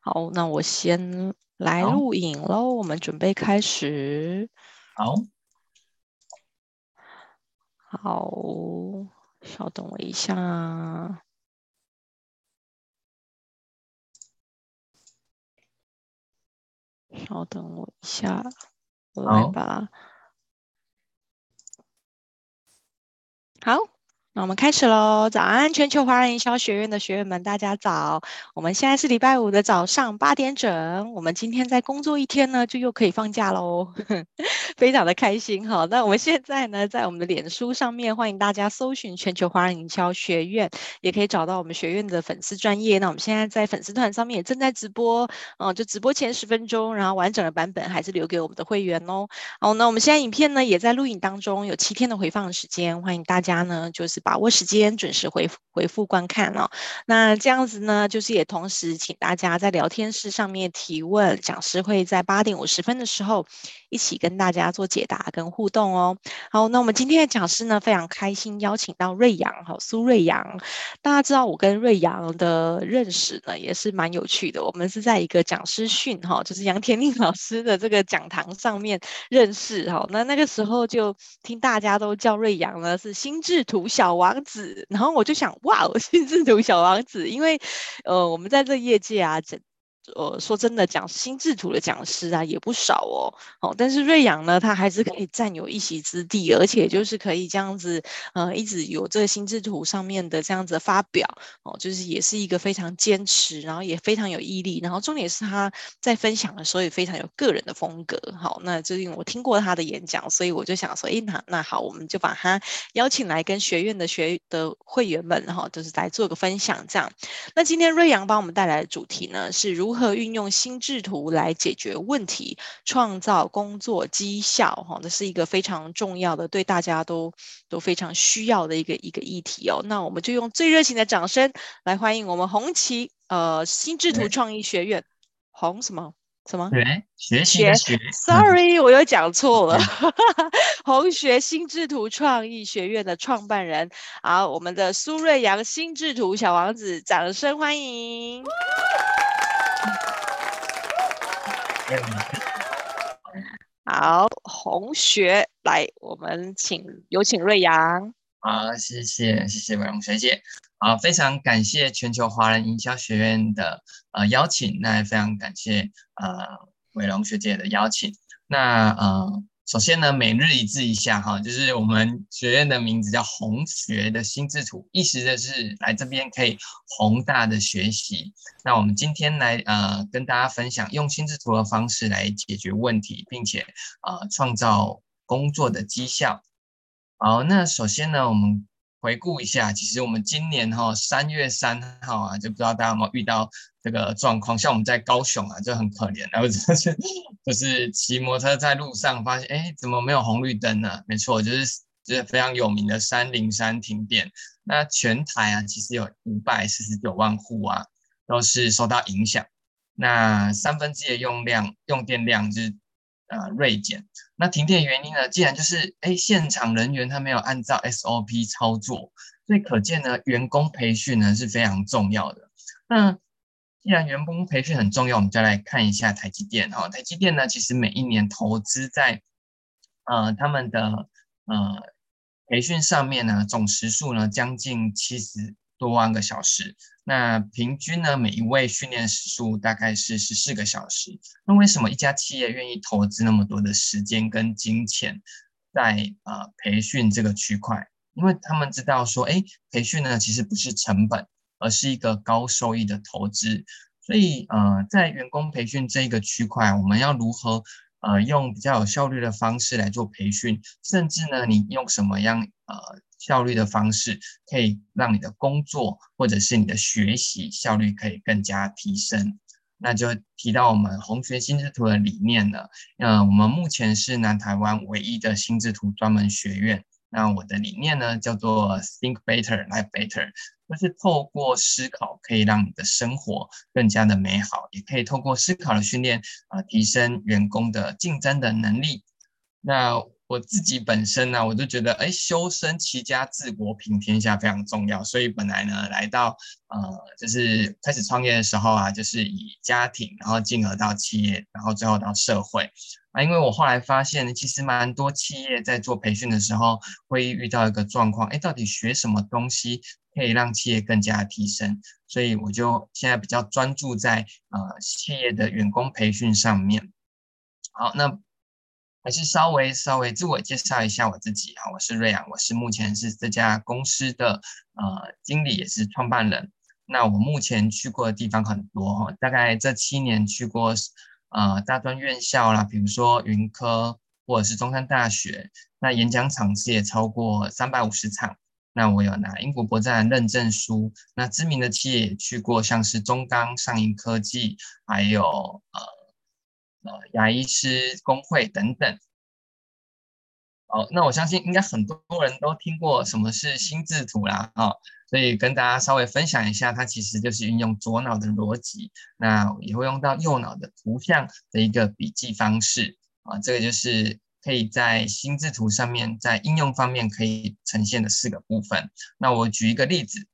好，那我先来录影喽，我们准备开始。好，好，稍等我一下，稍等我一下，来吧。好。那我们开始喽！早安，全球华人营销学院的学员们，大家早！我们现在是礼拜五的早上八点整。我们今天在工作一天呢，就又可以放假喽，非常的开心哈。那我们现在呢，在我们的脸书上面，欢迎大家搜寻全球华人营销学院，也可以找到我们学院的粉丝专业。那我们现在在粉丝团上面也正在直播，嗯，就直播前十分钟，然后完整的版本还是留给我们的会员哦。好，那我们现在影片呢，也在录影当中，有七天的回放时间，欢迎大家呢，就是。把握时间，准时回复回复观看哦。那这样子呢，就是也同时请大家在聊天室上面提问，讲师会在八点五十分的时候一起跟大家做解答跟互动哦。好，那我们今天的讲师呢，非常开心邀请到瑞阳哈，苏瑞阳。大家知道我跟瑞阳的认识呢，也是蛮有趣的。我们是在一个讲师训哈，就是杨天令老师的这个讲堂上面认识哈。那那个时候就听大家都叫瑞阳呢是心智图小王子，然后我就想，哇，我心智图小王子，因为，呃，我们在这业界啊，这。呃，说真的，讲心智图的讲师啊也不少哦。哦，但是瑞阳呢，他还是可以占有一席之地，而且就是可以这样子，呃，一直有这个心智图上面的这样子发表。哦，就是也是一个非常坚持，然后也非常有毅力，然后重点是他在分享的时候也非常有个人的风格。好，那最近我听过他的演讲，所以我就想说，诶，那那好，我们就把他邀请来跟学院的学的会员们，哈，就是来做个分享。这样，那今天瑞阳帮我们带来的主题呢，是如。如何运用心智图来解决问题，创造工作绩效？哈，这是一个非常重要的，对大家都都非常需要的一个一个议题哦。那我们就用最热情的掌声来欢迎我们红旗呃心智图创意学院红什么什么学学学？Sorry，我又讲错了。红学心智图创意学院的创办人，好，我们的苏瑞阳心智图小王子，掌声欢迎。好，红学来，我们请有请瑞阳。好，谢谢谢谢伟龙学姐。好，非常感谢全球华人营销学院的呃邀请，那也非常感谢呃伟龙学姐的邀请。那呃。首先呢，每日一字一下哈，就是我们学院的名字叫红学的心智图，意思的是来这边可以宏大的学习。那我们今天来呃跟大家分享用心智图的方式来解决问题，并且呃创造工作的绩效。好，那首先呢，我们回顾一下，其实我们今年哈三月三号啊，就不知道大家有没有遇到。这个状况，像我们在高雄啊，就很可怜，然后就是 就是骑摩托在路上，发现哎，怎么没有红绿灯呢？没错，就是就是非常有名的三零三停电。那全台啊，其实有五百四十九万户啊，都是受到影响。那三分之一的用量用电量就是呃锐减。那停电原因呢，既然就是哎，现场人员他没有按照 SOP 操作，所以可见呢，员工培训呢是非常重要的。那既然员工培训很重要，我们就来看一下台积电哈。台积电呢，其实每一年投资在呃他们的呃培训上面呢，总时数呢将近七十多万个小时。那平均呢，每一位训练时数大概是十四个小时。那为什么一家企业愿意投资那么多的时间跟金钱在呃培训这个区块？因为他们知道说，哎，培训呢其实不是成本。而是一个高收益的投资，所以呃，在员工培训这个区块，我们要如何呃用比较有效率的方式来做培训，甚至呢，你用什么样呃效率的方式，可以让你的工作或者是你的学习效率可以更加提升？那就提到我们红学心智图的理念了。嗯、呃，我们目前是南台湾唯一的心智图专门学院。那我的理念呢，叫做 Think Better, Live Better。就是透过思考，可以让你的生活更加的美好，也可以透过思考的训练啊，提升员工的竞争的能力。那我自己本身呢，我就觉得，哎，修身齐家治国平天下非常重要。所以本来呢，来到呃，就是开始创业的时候啊，就是以家庭，然后进而到企业，然后最后到社会啊。因为我后来发现，其实蛮多企业在做培训的时候，会遇到一个状况，哎，到底学什么东西可以让企业更加提升？所以我就现在比较专注在呃企业的员工培训上面。好，那。还是稍微稍微自我介绍一下我自己啊，我是瑞阳，我是目前是这家公司的呃经理，也是创办人。那我目前去过的地方很多哈，大概这七年去过呃大专院校啦，比如说云科或者是中山大学。那演讲场次也超过三百五十场。那我有拿英国博赞认证书。那知名的企业也去过，像是中钢、上银科技，还有呃。呃，牙医师工会等等。哦，那我相信应该很多人都听过什么是心智图啦，啊，所以跟大家稍微分享一下，它其实就是运用左脑的逻辑，那也会用到右脑的图像的一个笔记方式啊，这个就是可以在心智图上面在应用方面可以呈现的四个部分。那我举一个例子。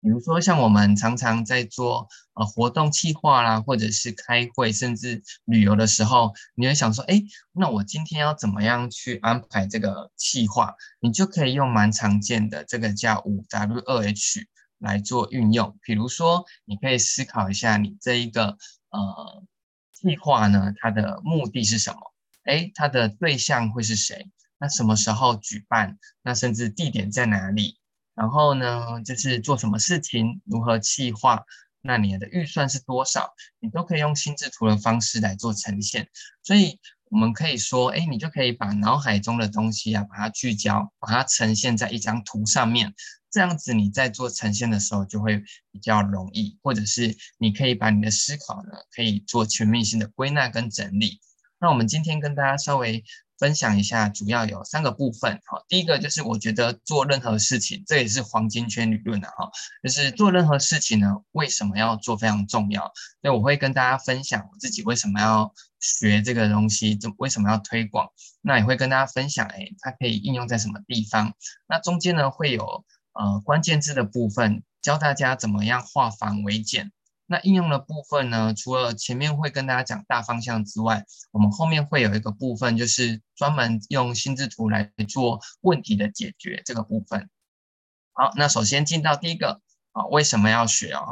比如说，像我们常常在做呃活动计划啦，或者是开会，甚至旅游的时候，你会想说，哎，那我今天要怎么样去安排这个计划？你就可以用蛮常见的这个叫五 W 二 H 来做运用。比如说，你可以思考一下，你这一个呃计划呢，它的目的是什么？哎，它的对象会是谁？那什么时候举办？那甚至地点在哪里？然后呢，就是做什么事情，如何计划，那你的预算是多少，你都可以用心智图的方式来做呈现。所以我们可以说，哎，你就可以把脑海中的东西啊，把它聚焦，把它呈现在一张图上面。这样子你在做呈现的时候就会比较容易，或者是你可以把你的思考呢，可以做全面性的归纳跟整理。那我们今天跟大家稍微。分享一下，主要有三个部分。好，第一个就是我觉得做任何事情，这也是黄金圈理论的哈，就是做任何事情呢，为什么要做非常重要。所以我会跟大家分享我自己为什么要学这个东西，怎为什么要推广。那也会跟大家分享，哎，它可以应用在什么地方。那中间呢，会有呃关键字的部分，教大家怎么样化繁为简。那应用的部分呢，除了前面会跟大家讲大方向之外，我们后面会有一个部分，就是专门用心智图来做问题的解决这个部分。好，那首先进到第一个啊，为什么要学啊？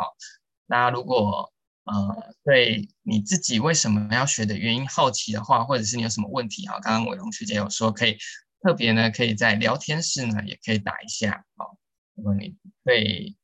大家如果呃对你自己为什么要学的原因好奇的话，或者是你有什么问题啊，刚刚伟龙学姐有说可以特别呢，可以在聊天室呢也可以打一下啊，如果你对。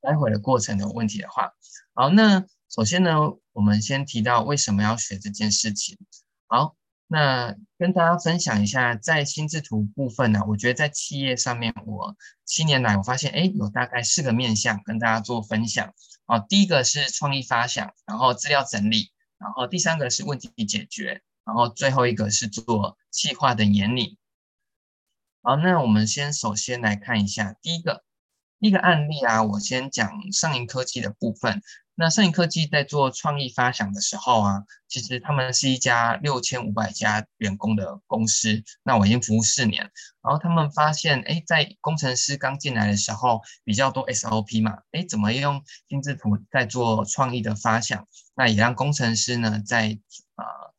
待会的过程有问题的话，好，那首先呢，我们先提到为什么要学这件事情。好，那跟大家分享一下，在心智图部分呢，我觉得在企业上面，我七年来我发现，哎，有大概四个面向跟大家做分享。哦，第一个是创意发想，然后资料整理，然后第三个是问题解决，然后最后一个是做企划的引领。好，那我们先首先来看一下第一个。一个案例啊，我先讲上银科技的部分。那上银科技在做创意发想的时候啊，其实他们是一家六千五百家员工的公司。那我已经服务四年，然后他们发现，哎，在工程师刚进来的时候，比较多 SOP 嘛，哎，怎么用心智图在做创意的发想？那也让工程师呢，在啊。呃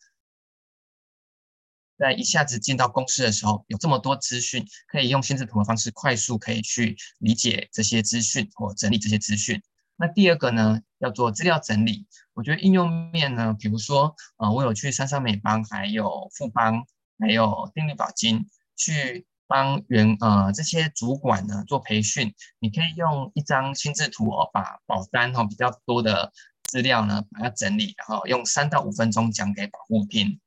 在一下子进到公司的时候，有这么多资讯，可以用心智图的方式快速可以去理解这些资讯或整理这些资讯。那第二个呢，要做资料整理。我觉得应用面呢，比如说，呃，我有去三商美邦、还有富邦、还有丁力宝金去帮员呃这些主管呢做培训，你可以用一张心智图哦，把保单哈比较多的资料呢把它整理，然后用三到五分钟讲给保护听。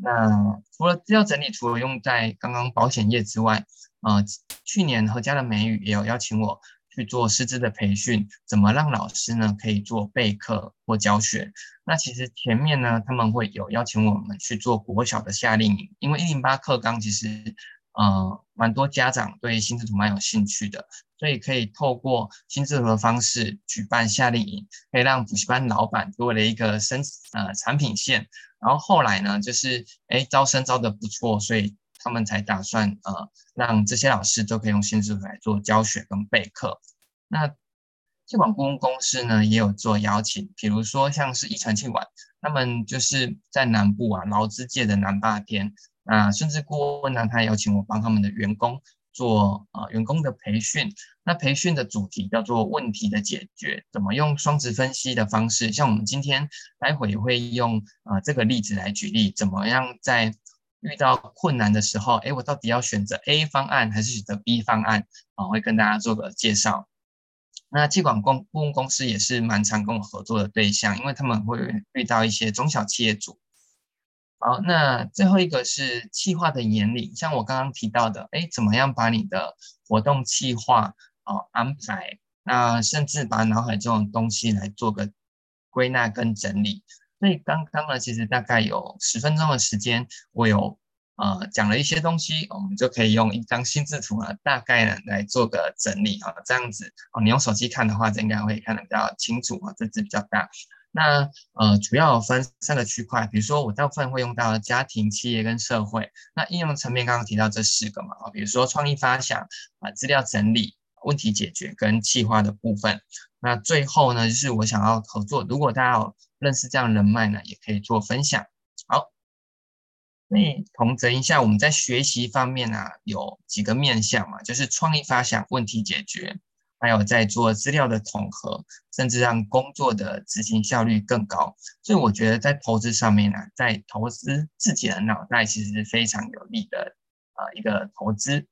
那除了资料整理，除了用在刚刚保险业之外，呃，去年和家的美语也有邀请我去做师资的培训，怎么让老师呢可以做备课或教学？那其实前面呢，他们会有邀请我们去做国小的夏令营，因为一零八课纲其实呃蛮多家长对心智图蛮有兴趣的，所以可以透过心智图的方式举办夏令营，可以让补习班老板多了一个生呃产品线。然后后来呢，就是哎招生招的不错，所以他们才打算呃让这些老师都可以用新智图来做教学跟备课。那企管顾问公司呢，也有做邀请，比如说像是义成企管，他们就是在南部啊劳资界的南霸天，啊甚至顾问呢，他邀请我帮他们的员工做呃员工的培训。那培训的主题叫做问题的解决，怎么用双值分析的方式，像我们今天待会会用呃这个例子来举例，怎么样在遇到困难的时候，哎，我到底要选择 A 方案还是选择 B 方案啊？我会跟大家做个介绍。那企管公顾问公司也是蛮常跟我合作的对象，因为他们会遇到一些中小企业主。好，那最后一个是企划的原理，像我刚刚提到的，哎，怎么样把你的活动企划哦安排，那甚至把脑海中的东西来做个归纳跟整理。所以刚刚呢，其实大概有十分钟的时间，我有。呃，讲了一些东西，我们就可以用一张心智图呢，大概呢来做个整理啊，这样子哦，你用手机看的话，这应该会看得比较清楚啊，这字比较大。那呃，主要分三个区块，比如说我大部分会用到家庭、企业跟社会。那应用层面刚刚提到这四个嘛，啊，比如说创意发想啊、资料整理、问题解决跟企划的部分。那最后呢，就是我想要合作，如果大家有认识这样人脉呢，也可以做分享。好。所以统整一下，我们在学习方面啊，有几个面向嘛，就是创意发想、问题解决，还有在做资料的统合，甚至让工作的执行效率更高。所以我觉得在投资上面呢、在投资自己的脑袋，其实是非常有利的啊、呃、一个投资。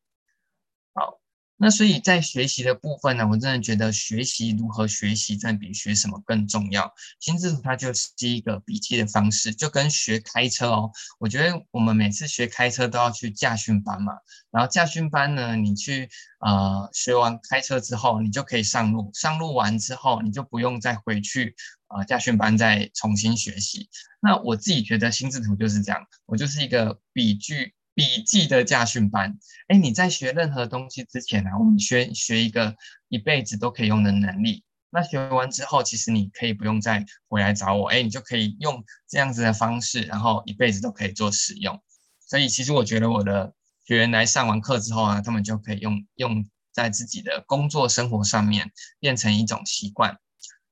好。那所以在学习的部分呢，我真的觉得学习如何学习，真的比学什么更重要。心智图它就是一个笔记的方式，就跟学开车哦。我觉得我们每次学开车都要去驾训班嘛，然后驾训班呢，你去呃学完开车之后，你就可以上路，上路完之后，你就不用再回去呃驾训班再重新学习。那我自己觉得心智图就是这样，我就是一个笔记。笔记的驾训班，哎，你在学任何东西之前呢、我们学学一个一辈子都可以用的能力。那学完之后，其实你可以不用再回来找我，哎，你就可以用这样子的方式，然后一辈子都可以做使用。所以，其实我觉得我的学员来上完课之后啊，他们就可以用用在自己的工作生活上面，变成一种习惯。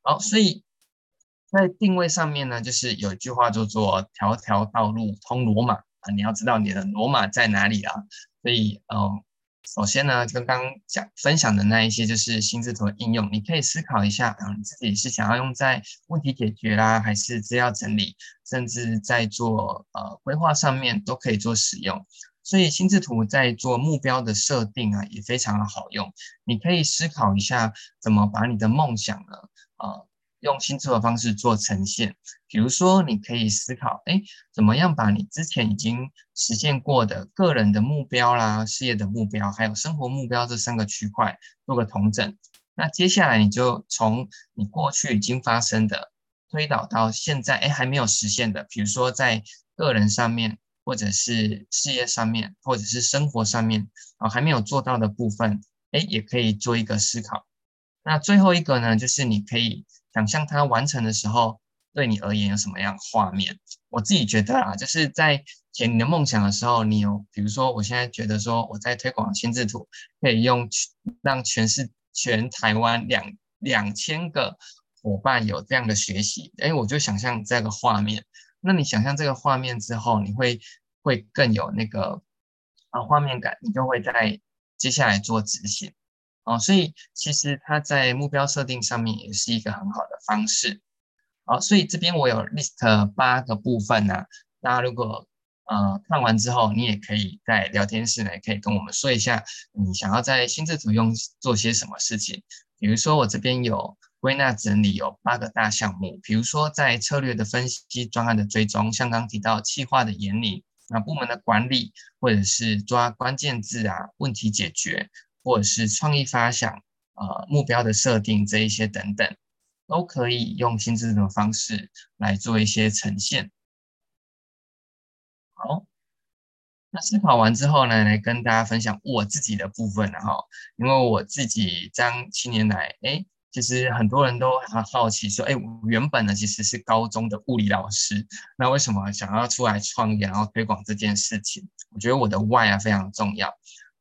好，所以在定位上面呢，就是有一句话叫做“条条道路通罗马”。你要知道你的罗马在哪里啊？所以，嗯，首先呢，刚刚讲分享的那一些就是心智图的应用，你可以思考一下，啊，你自己是想要用在问题解决啦，还是资料整理，甚至在做呃规划上面都可以做使用。所以，心智图在做目标的设定啊，也非常的好用。你可以思考一下，怎么把你的梦想呢，呃。用心智图的方式做呈现，比如说，你可以思考，哎，怎么样把你之前已经实现过的个人的目标啦、事业的目标，还有生活目标这三个区块做个统整。那接下来你就从你过去已经发生的推导到现在，哎，还没有实现的，比如说在个人上面，或者是事业上面，或者是生活上面，啊，还没有做到的部分，哎，也可以做一个思考。那最后一个呢，就是你可以。想象它完成的时候，对你而言有什么样画面？我自己觉得啊，就是在写你的梦想的时候，你有，比如说，我现在觉得说，我在推广心智图，可以用让全市全台湾两两千个伙伴有这样的学习，哎，我就想象这个画面。那你想象这个画面之后，你会会更有那个啊画面感，你就会在接下来做执行。哦，所以其实它在目标设定上面也是一个很好的方式。好，所以这边我有 list 八个部分呢、啊。大家如果呃看完之后，你也可以在聊天室呢，可以跟我们说一下你想要在心智图用做些什么事情。比如说我这边有归纳整理有八个大项目，比如说在策略的分析、专案的追踪，像刚提到企划的引领，那部门的管理，或者是抓关键字啊，问题解决。或者是创意发想，呃，目标的设定这一些等等，都可以用心智图的方式来做一些呈现。好，那思考完之后呢，来跟大家分享我自己的部分，然后，因为我自己这样七年来，哎，其实很多人都很好奇说，哎，我原本呢其实是高中的物理老师，那为什么想要出来创业，然后推广这件事情？我觉得我的 why 啊非常重要。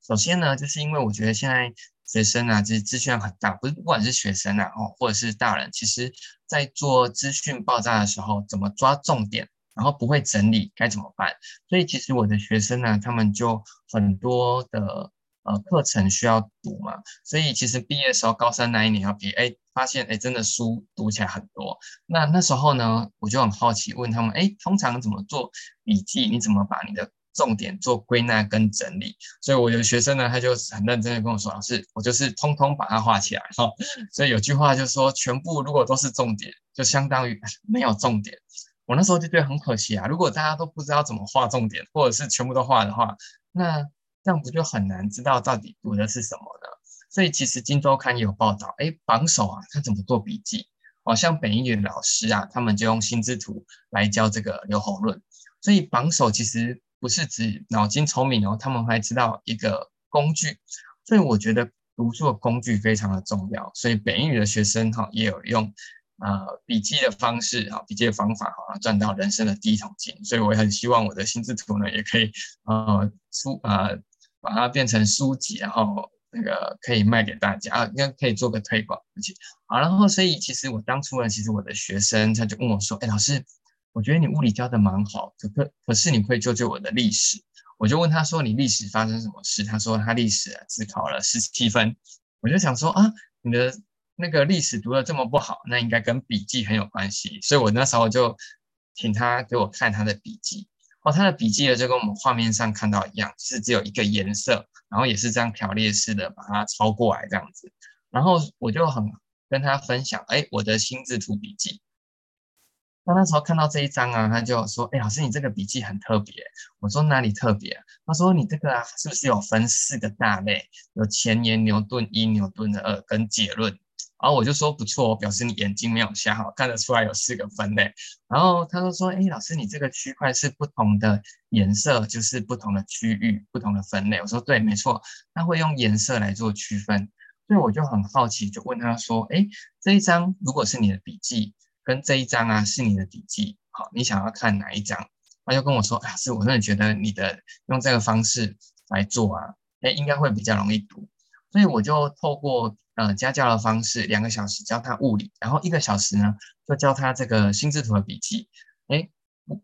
首先呢，就是因为我觉得现在学生啊，就是资讯量很大，不是不管是学生啊，哦，或者是大人，其实在做资讯爆炸的时候，怎么抓重点，然后不会整理该怎么办？所以其实我的学生呢，他们就很多的。呃，课程需要读嘛，所以其实毕业的时候，高三那一年要比，哎，发现哎，真的书读起来很多。那那时候呢，我就很好奇，问他们，哎，通常怎么做笔记？你怎么把你的重点做归纳跟整理？所以我的学生呢，他就很认真的跟我说，老师，我就是通通把它画起来哈。所以有句话就是说，全部如果都是重点，就相当于 没有重点。我那时候就觉得很可惜啊，如果大家都不知道怎么画重点，或者是全部都画的话，那。这样不就很难知道到底读的是什么呢？所以其实《金周刊》也有报道，哎，榜首啊，他怎么做笔记？哦，像北一女的老师啊，他们就用心智图来教这个留侯论。所以榜首其实不是指脑筋聪明哦，他们还知道一个工具。所以我觉得读书的工具非常的重要。所以北英语的学生哈，也有用呃笔记的方式啊，笔记的方法哈，赚到人生的第一桶金。所以我很希望我的心智图呢，也可以呃书呃。把它变成书籍，然后那个可以卖给大家啊，应该可以做个推广。而且好，然后所以其实我当初呢，其实我的学生他就问我说：“哎，老师，我觉得你物理教的蛮好，可可可是你会救救我的历史？”我就问他说：“你历史发生什么事？”他说：“他历史，只考了十七分。”我就想说啊，你的那个历史读得这么不好，那应该跟笔记很有关系。所以我那时候就请他给我看他的笔记。哦，他的笔记呢，就跟我们画面上看到一样，是只有一个颜色，然后也是这样条列式的把它抄过来这样子。然后我就很跟他分享，哎，我的心智图笔记。那那时候看到这一张啊，他就说，哎，老师你这个笔记很特别。我说哪里特别？他说你这个啊，是不是有分四个大类？有前言、牛顿一、牛顿的二跟结论。然后我就说不错，表示你眼睛没有瞎好，看得出来有四个分类。然后他就说：“哎，老师，你这个区块是不同的颜色，就是不同的区域、不同的分类。”我说：“对，没错，他会用颜色来做区分。”所以我就很好奇，就问他说：“哎，这一张如果是你的笔记，跟这一张啊是你的笔记，好，你想要看哪一张？”他就跟我说：“啊，是我真的觉得你的用这个方式来做啊，哎，应该会比较容易读。”所以我就透过。呃，家教的方式，两个小时教他物理，然后一个小时呢，就教他这个心智图的笔记。哎，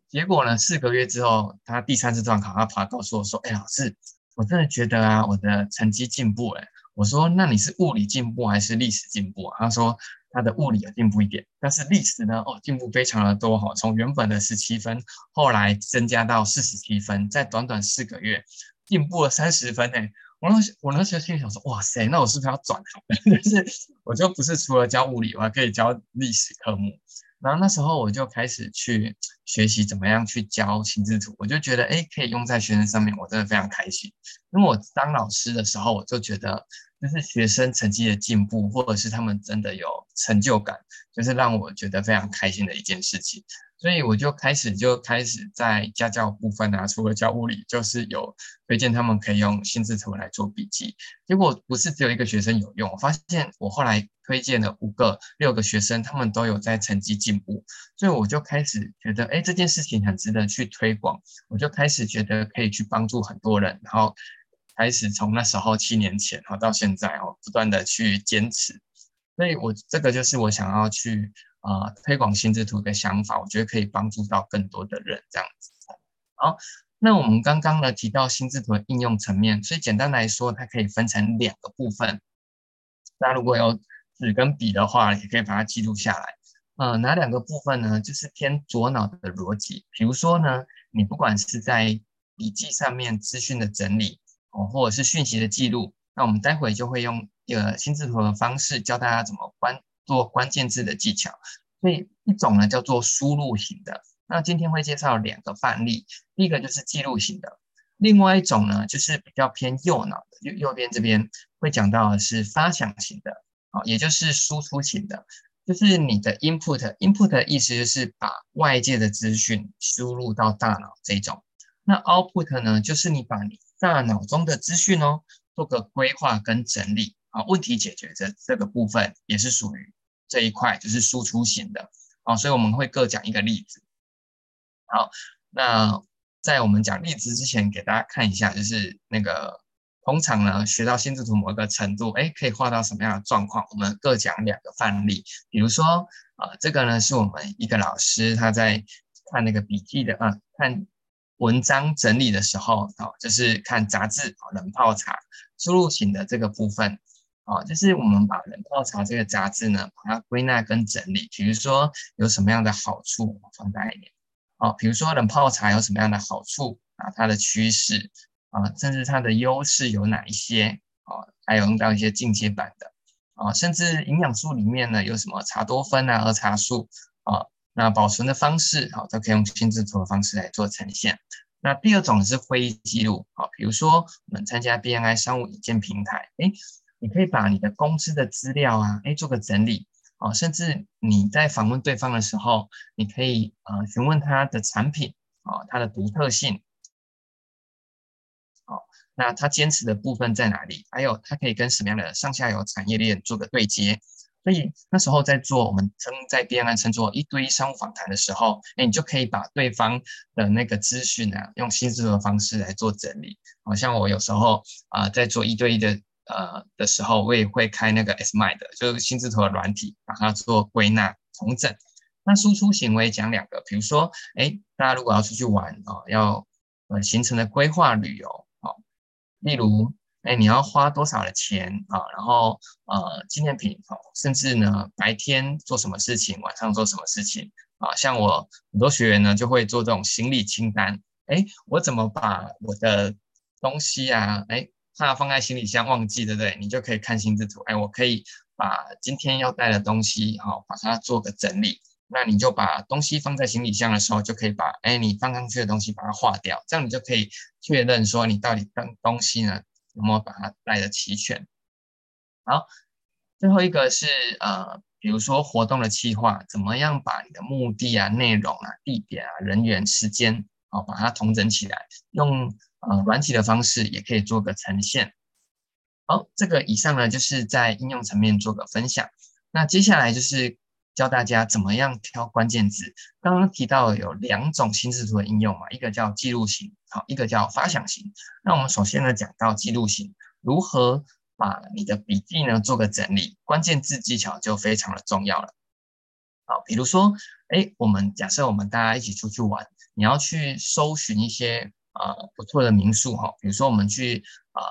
结果呢，四个月之后，他第三次段考，他跑来告诉我说：“哎，老师，我真的觉得啊，我的成绩进步了。”我说：“那你是物理进步还是历史进步？”他说：“他的物理有进步一点，但是历史呢，哦，进步非常的多哈，从原本的十七分，后来增加到四十七分，在短短四个月，进步了三十分呢。”我那时我那时候心里想说，哇塞，那我是不是要转行？就是我就不是除了教物理，我还可以教历史科目。然后那时候我就开始去学习怎么样去教心智图，我就觉得哎，可以用在学生上面，我真的非常开心。因为我当老师的时候，我就觉得就是学生成绩的进步，或者是他们真的有成就感，就是让我觉得非常开心的一件事情。所以我就开始就开始在家教部分啊，除了教物理，就是有推荐他们可以用心智图来做笔记。结果不是只有一个学生有用，我发现我后来推荐了五个、六个学生，他们都有在成绩进步。所以我就开始觉得，哎，这件事情很值得去推广。我就开始觉得可以去帮助很多人，然后开始从那时候七年前，然后到现在哦，不断的去坚持。所以我这个就是我想要去。啊、推广心智图的想法，我觉得可以帮助到更多的人，这样子。好，那我们刚刚呢提到心智图的应用层面，所以简单来说，它可以分成两个部分。大家如果有纸跟笔的话，也可以把它记录下来。呃，哪两个部分呢？就是偏左脑的逻辑，比如说呢，你不管是在笔记上面资讯的整理哦，或者是讯息的记录，那我们待会就会用一个心智图的方式教大家怎么关。做关键字的技巧，所以一种呢叫做输入型的。那今天会介绍两个范例，第一个就是记录型的，另外一种呢就是比较偏右脑的，右右边这边会讲到的是发想型的，啊，也就是输出型的，就是你的 input，input 的意思就是把外界的资讯输入到大脑这种，那 output 呢就是你把你大脑中的资讯哦做个规划跟整理。啊，问题解决这这个部分也是属于这一块，就是输出型的啊，所以我们会各讲一个例子。好，那在我们讲例子之前，给大家看一下，就是那个通常呢，学到心智图某一个程度，哎，可以画到什么样的状况？我们各讲两个范例，比如说啊，这个呢是我们一个老师他在看那个笔记的啊，看。文章整理的时候，哦，就是看杂志，冷泡茶输入型的这个部分，哦，就是我们把冷泡茶这个杂志呢，把它归纳跟整理，比如说有什么样的好处，放大一点，哦，比如说冷泡茶有什么样的好处啊，它的趋势啊，甚至它的优势有哪一些，哦，还有用到一些进阶版的，啊，甚至营养素里面呢有什么茶多酚啊、儿茶素啊。那保存的方式，好，都可以用心智图的方式来做呈现。那第二种是会议记录，好，比如说我们参加 BNI 商务引荐平台，诶，你可以把你的公司的资料啊，诶，做个整理，哦，甚至你在访问对方的时候，你可以呃询问他的产品，哦，它的独特性，好，那他坚持的部分在哪里？还有他可以跟什么样的上下游产业链做个对接？所以那时候在做我们称在 BNI 称作一对一商务访谈的时候，哎，你就可以把对方的那个资讯啊，用心智图的方式来做整理。好像我有时候啊、在做一对一的呃的时候，我也会开那个 SMind，就是心智图的软体，把它做归纳重整。那输出行为讲两个，比如说，哎，大家如果要出去玩啊、哦，要呃行程的规划旅游，好、哦，例如。哎，你要花多少的钱啊？然后呃，纪念品，甚至呢，白天做什么事情，晚上做什么事情啊？像我很多学员呢，就会做这种行李清单。哎，我怎么把我的东西啊，哎，怕放在行李箱忘记，对不对？你就可以看心智图。哎，我可以把今天要带的东西哈，把它做个整理。那你就把东西放在行李箱的时候，就可以把哎你放上去的东西把它划掉，这样你就可以确认说你到底东东西呢。怎么把它带的齐全？好，最后一个是呃，比如说活动的计划，怎么样把你的目的啊、内容啊、地点啊、人员、时间，好，把它统整起来，用呃软体的方式也可以做个呈现。好，这个以上呢就是在应用层面做个分享。那接下来就是。教大家怎么样挑关键字。刚刚提到有两种心智图的应用嘛，一个叫记录型，好，一个叫发想型。那我们首先呢讲到记录型，如何把你的笔记呢做个整理，关键字技巧就非常的重要了。好，比如说，哎，我们假设我们大家一起出去玩，你要去搜寻一些呃不错的民宿哈，比如说我们去呃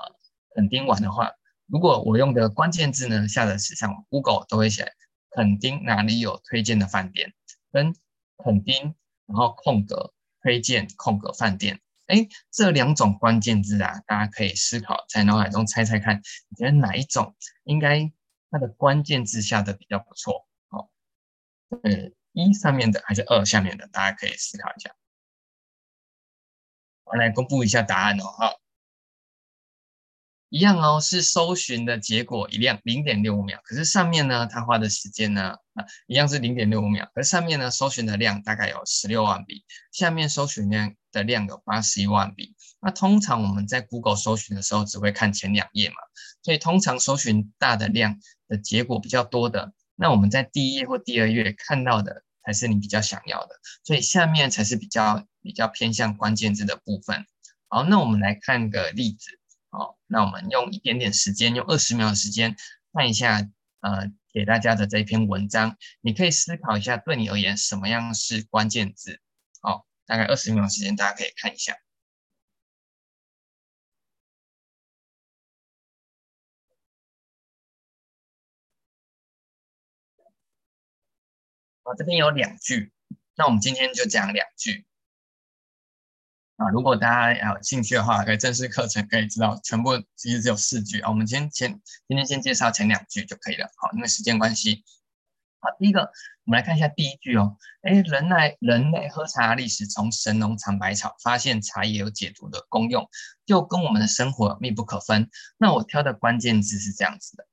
垦丁玩的话，如果我用的关键字呢下的是像 Google 都会写。垦丁哪里有推荐的饭店？跟垦丁，然后空格推荐空格饭店。哎，这两种关键字啊，大家可以思考，在脑海中猜猜看，你觉得哪一种应该它的关键字下的比较不错？哦，呃，一上面的还是二下面的？大家可以思考一下。我来公布一下答案哦，好。一样哦，是搜寻的结果一样零点六五秒，可是上面呢，它花的时间呢，啊，一样是零点六五秒，可是上面呢，搜寻的量大概有十六万笔，下面搜寻量的量有八十一万笔。那通常我们在 Google 搜寻的时候，只会看前两页嘛，所以通常搜寻大的量的结果比较多的，那我们在第一页或第二页看到的才是你比较想要的，所以下面才是比较比较偏向关键字的部分。好，那我们来看个例子。那我们用一点点时间，用二十秒的时间看一下，呃，给大家的这一篇文章，你可以思考一下，对你而言，什么样是关键字？好，大概二十秒的时间，大家可以看一下。好，这边有两句，那我们今天就讲两句。啊，如果大家有兴趣的话，可以正式课程可以知道，全部其实只有四句啊。我们先先今天先介绍前两句就可以了。好，因为时间关系。好，第一个我们来看一下第一句哦。哎，人类人类喝茶历史从神农尝百草，发现茶叶有解毒的功用，就跟我们的生活密不可分。那我挑的关键字是这样子的。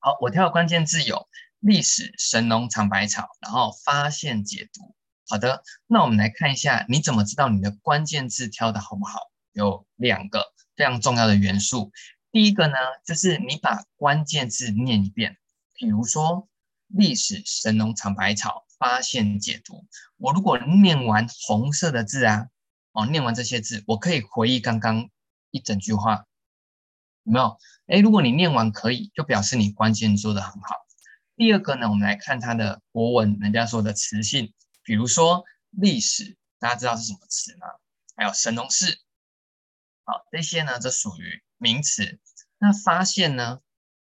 好，我挑的关键字有历史、神农尝百草，然后发现解毒。好的，那我们来看一下，你怎么知道你的关键字挑的好不好？有两个非常重要的元素。第一个呢，就是你把关键字念一遍，比如说历史、神农尝百草、发现、解读。我如果念完红色的字啊，哦，念完这些字，我可以回忆刚刚一整句话，有没有？诶，如果你念完可以，就表示你关键做得很好。第二个呢，我们来看它的国文，人家说的词性，比如说历史，大家知道是什么词吗？还有神农氏，好，这些呢，这属于名词。那发现呢？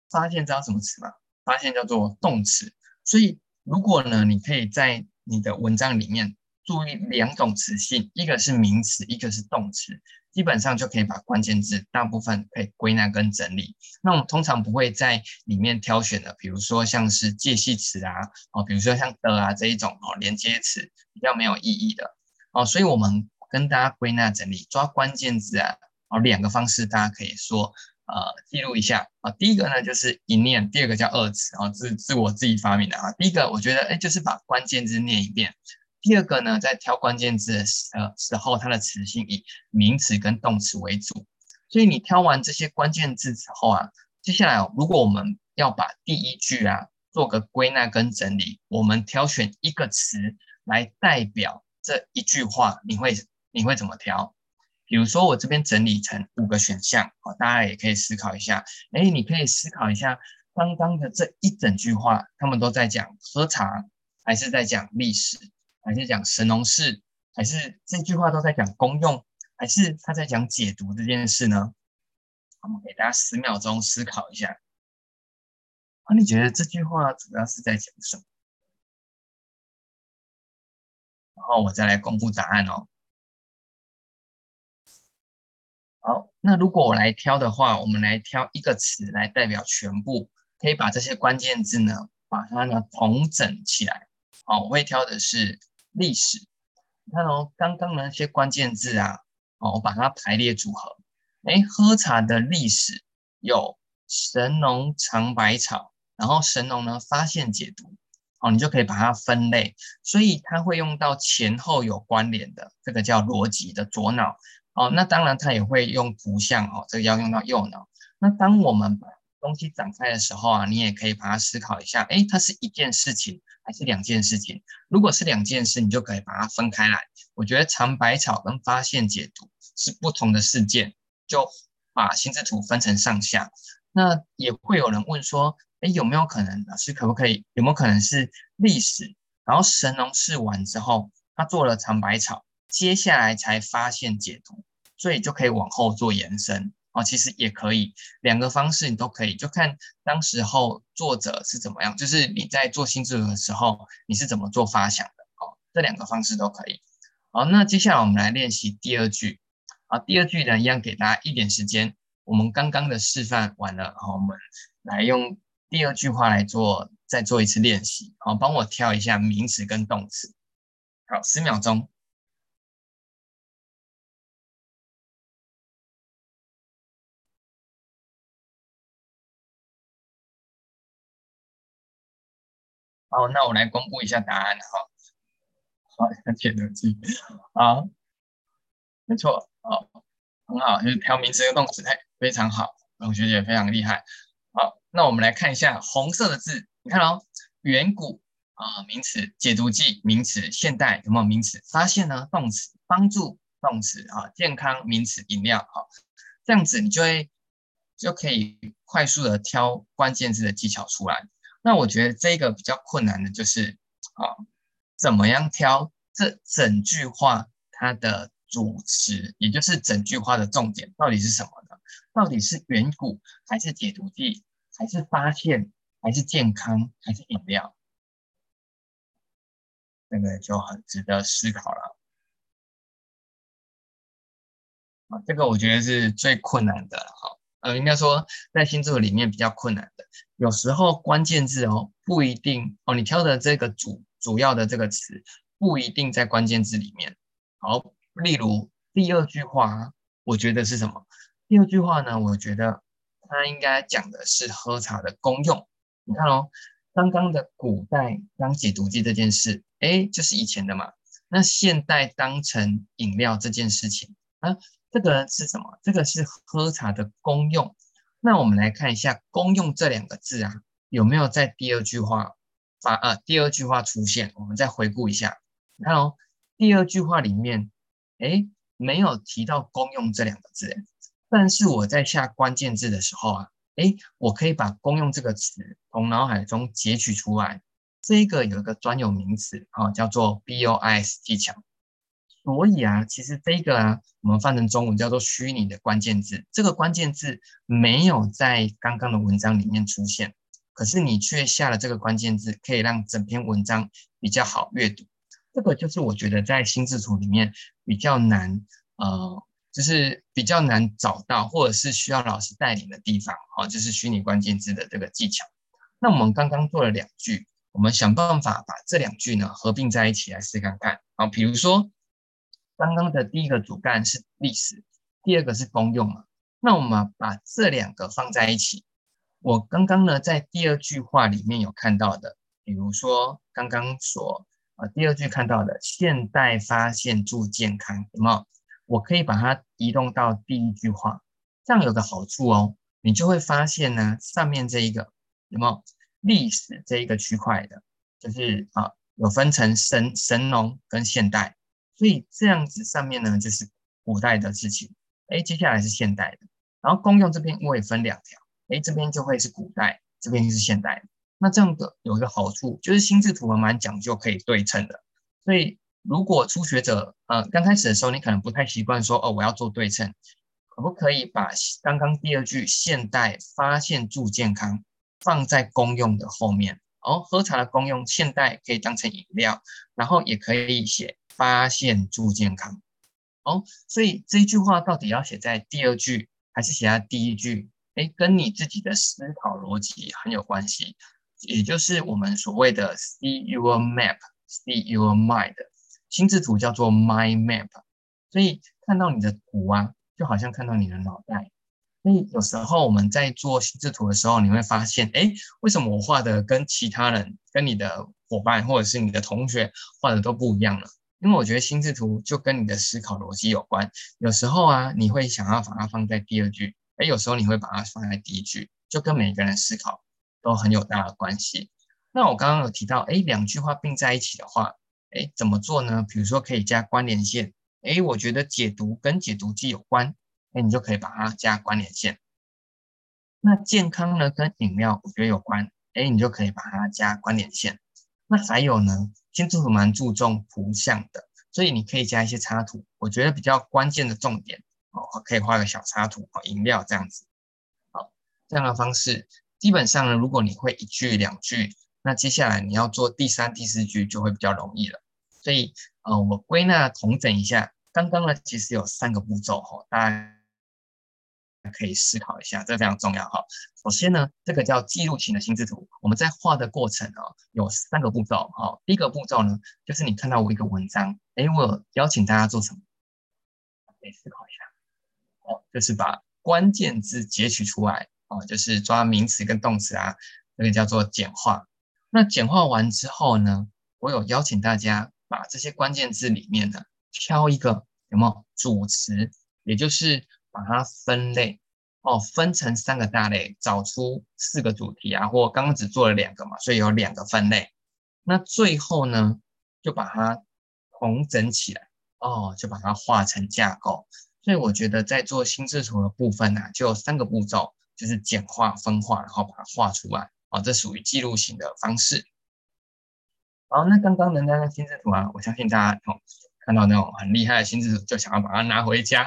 发现知道什么词吗？发现叫做动词。所以如果呢，你可以在你的文章里面注意两种词性，一个是名词，一个是动词，基本上就可以把关键字大部分可以归纳跟整理。那我们通常不会在里面挑选的，比如说像是介系词啊，哦，比如说像的啊这一种哦连接词比较没有意义的哦，所以我们跟大家归纳整理抓关键字啊，哦两个方式大家可以说。呃，记录一下啊。第一个呢就是一念，第二个叫二词啊，这是我自己发明的啊。第一个我觉得，哎，就是把关键字念一遍。第二个呢，在挑关键字的时呃时候，它的词性以名词跟动词为主。所以你挑完这些关键字之后啊，接下来如果我们要把第一句啊做个归纳跟整理，我们挑选一个词来代表这一句话，你会你会怎么挑？比如说，我这边整理成五个选项，好，大家也可以思考一下。哎，你可以思考一下，刚刚的这一整句话，他们都在讲喝茶，还是在讲历史，还是讲神农氏，还是这句话都在讲功用，还是他在讲解读这件事呢？我们给大家十秒钟思考一下。啊，你觉得这句话主要是在讲什么？然后我再来公布答案哦。好，那如果我来挑的话，我们来挑一个词来代表全部，可以把这些关键字呢，把它呢统整起来。好，我会挑的是历史。你看哦，刚刚的那些关键字啊，哦，我把它排列组合。哎，喝茶的历史有神农尝百草，然后神农呢发现解毒，哦，你就可以把它分类，所以它会用到前后有关联的，这个叫逻辑的左脑。哦，那当然，它也会用图像哦，这个要用到右脑。那当我们把东西展开的时候啊，你也可以把它思考一下，诶，它是一件事情还是两件事情？如果是两件事，你就可以把它分开来。我觉得尝百草跟发现解读是不同的事件，就把心智图分成上下。那也会有人问说，诶，有没有可能老师可不可以？有没有可能是历史？然后神农试完之后，他做了尝百草，接下来才发现解读。所以就可以往后做延伸哦，其实也可以，两个方式你都可以，就看当时候作者是怎么样，就是你在做心智图的时候，你是怎么做发想的哦，这两个方式都可以。好，那接下来我们来练习第二句啊，第二句呢一样给大家一点时间，我们刚刚的示范完了，好，我们来用第二句话来做，再做一次练习，好，帮我挑一下名词跟动词，好，十秒钟。好，那我来公布一下答案哈。好，填的记好，没错，好，很好，就是挑名词跟动词，哎，非常好，同学姐非常厉害。好，那我们来看一下红色的字，你看哦，远古啊，名词，解毒剂名词，现代有没有名词？发现呢，动词，帮助动词啊，健康名词，饮料好，这样子你就会就可以快速的挑关键字的技巧出来。那我觉得这个比较困难的就是，啊，怎么样挑这整句话它的主词，也就是整句话的重点到底是什么呢？到底是远古，还是解毒剂，还是发现，还是健康，还是饮料？这个就很值得思考了。啊，这个我觉得是最困难的，好。呃，应该说在心智图里面比较困难的，有时候关键字哦不一定哦，你挑的这个主主要的这个词不一定在关键字里面。好，例如第二句话，我觉得是什么？第二句话呢，我觉得它应该讲的是喝茶的功用。你看哦，刚刚的古代当解毒剂这件事，诶，就是以前的嘛。那现代当成饮料这件事情啊。这个是什么？这个是喝茶的功用。那我们来看一下“功用”这两个字啊，有没有在第二句话发呃？第二句话出现，我们再回顾一下。你看哦，第二句话里面，哎，没有提到“公用”这两个字，但是我在下关键字的时候啊，哎，我可以把“公用”这个词从脑海中截取出来。这个有一个专有名词啊，叫做 BOIS 技巧。所以啊，其实这个啊，我们翻成中文叫做虚拟的关键字。这个关键字没有在刚刚的文章里面出现，可是你却下了这个关键字，可以让整篇文章比较好阅读。这个就是我觉得在心智图里面比较难，呃，就是比较难找到，或者是需要老师带领的地方。好，就是虚拟关键字的这个技巧。那我们刚刚做了两句，我们想办法把这两句呢合并在一起来试看看。好，比如说。刚刚的第一个主干是历史，第二个是公用嘛？那我们把这两个放在一起。我刚刚呢在第二句话里面有看到的，比如说刚刚所啊第二句看到的“现代发现助健康”，有没有？我可以把它移动到第一句话，这样有个好处哦，你就会发现呢上面这一个有没有历史这一个区块的，就是啊有分成神神农跟现代。所以这样子上面呢，就是古代的事情，哎，接下来是现代的，然后公用这边我也分两条，哎，这边就会是古代，这边就是现代。那这样的有一个好处，就是心智图还蛮讲究可以对称的。所以如果初学者，呃，刚开始的时候你可能不太习惯说，哦，我要做对称，可不可以把刚刚第二句“现代发现助健康”放在公用的后面？哦，喝茶的公用，现代可以当成饮料，然后也可以写。发现助健康，哦，所以这一句话到底要写在第二句还是写在第一句？诶，跟你自己的思考逻辑很有关系，也就是我们所谓的 “see your map”，“see your mind”，心智图叫做 “mind map”。所以看到你的图啊，就好像看到你的脑袋。所以有时候我们在做心智图的时候，你会发现，诶，为什么我画的跟其他人、跟你的伙伴或者是你的同学画的都不一样了？因为我觉得心智图就跟你的思考逻辑有关，有时候啊，你会想要把它放在第二句，诶，有时候你会把它放在第一句，就跟每个人思考都很有大的关系。那我刚刚有提到，诶，两句话并在一起的话，诶，怎么做呢？比如说可以加关联线，诶，我觉得解读跟解读剂有关，诶，你就可以把它加关联线。那健康呢，跟饮料我觉得有关，诶，你就可以把它加关联线。那还有呢？心智图蛮注重图像的，所以你可以加一些插图。我觉得比较关键的重点哦，可以画个小插图哦，饮料这样子。好，这样的方式基本上呢，如果你会一句两句，那接下来你要做第三、第四句就会比较容易了。所以呃，我归纳统整一下，刚刚呢其实有三个步骤哈，大家。可以思考一下，这非常重要哈。首先呢，这个叫记录型的心智图，我们在画的过程啊，有三个步骤哈。第一个步骤呢，就是你看到我一个文章，哎，我邀请大家做什么？可以思考一下，哦，就是把关键字截取出来啊，就是抓名词跟动词啊，这个叫做简化。那简化完之后呢，我有邀请大家把这些关键字里面呢，挑一个有没有主词，也就是。把它分类哦，分成三个大类，找出四个主题啊，或刚刚只做了两个嘛，所以有两个分类。那最后呢，就把它统整起来哦，就把它画成架构。所以我觉得在做心智图的部分呢、啊，就有三个步骤，就是简化、分化，然后把它画出来哦，这属于记录型的方式。好，那刚刚的那个心智图啊，我相信大家哦看到那种很厉害的心智图，就想要把它拿回家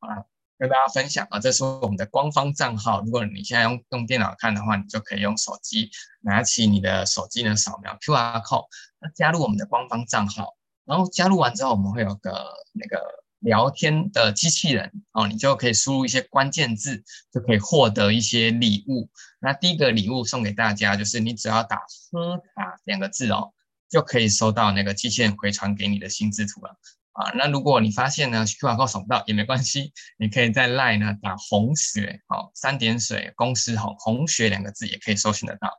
啊。跟大家分享啊，这是我们的官方账号。如果你现在用用电脑看的话，你就可以用手机拿起你的手机呢，扫描 QR code，那加入我们的官方账号。然后加入完之后，我们会有个那个聊天的机器人哦，你就可以输入一些关键字，就可以获得一些礼物。那第一个礼物送给大家，就是你只要打“喝茶”两个字哦，就可以收到那个机器人回传给你的心智图了。啊，那如果你发现呢，QR code 扫不到也没关系，你可以在 LINE 呢打红学，好，三点水公司红红学两个字也可以搜寻得到。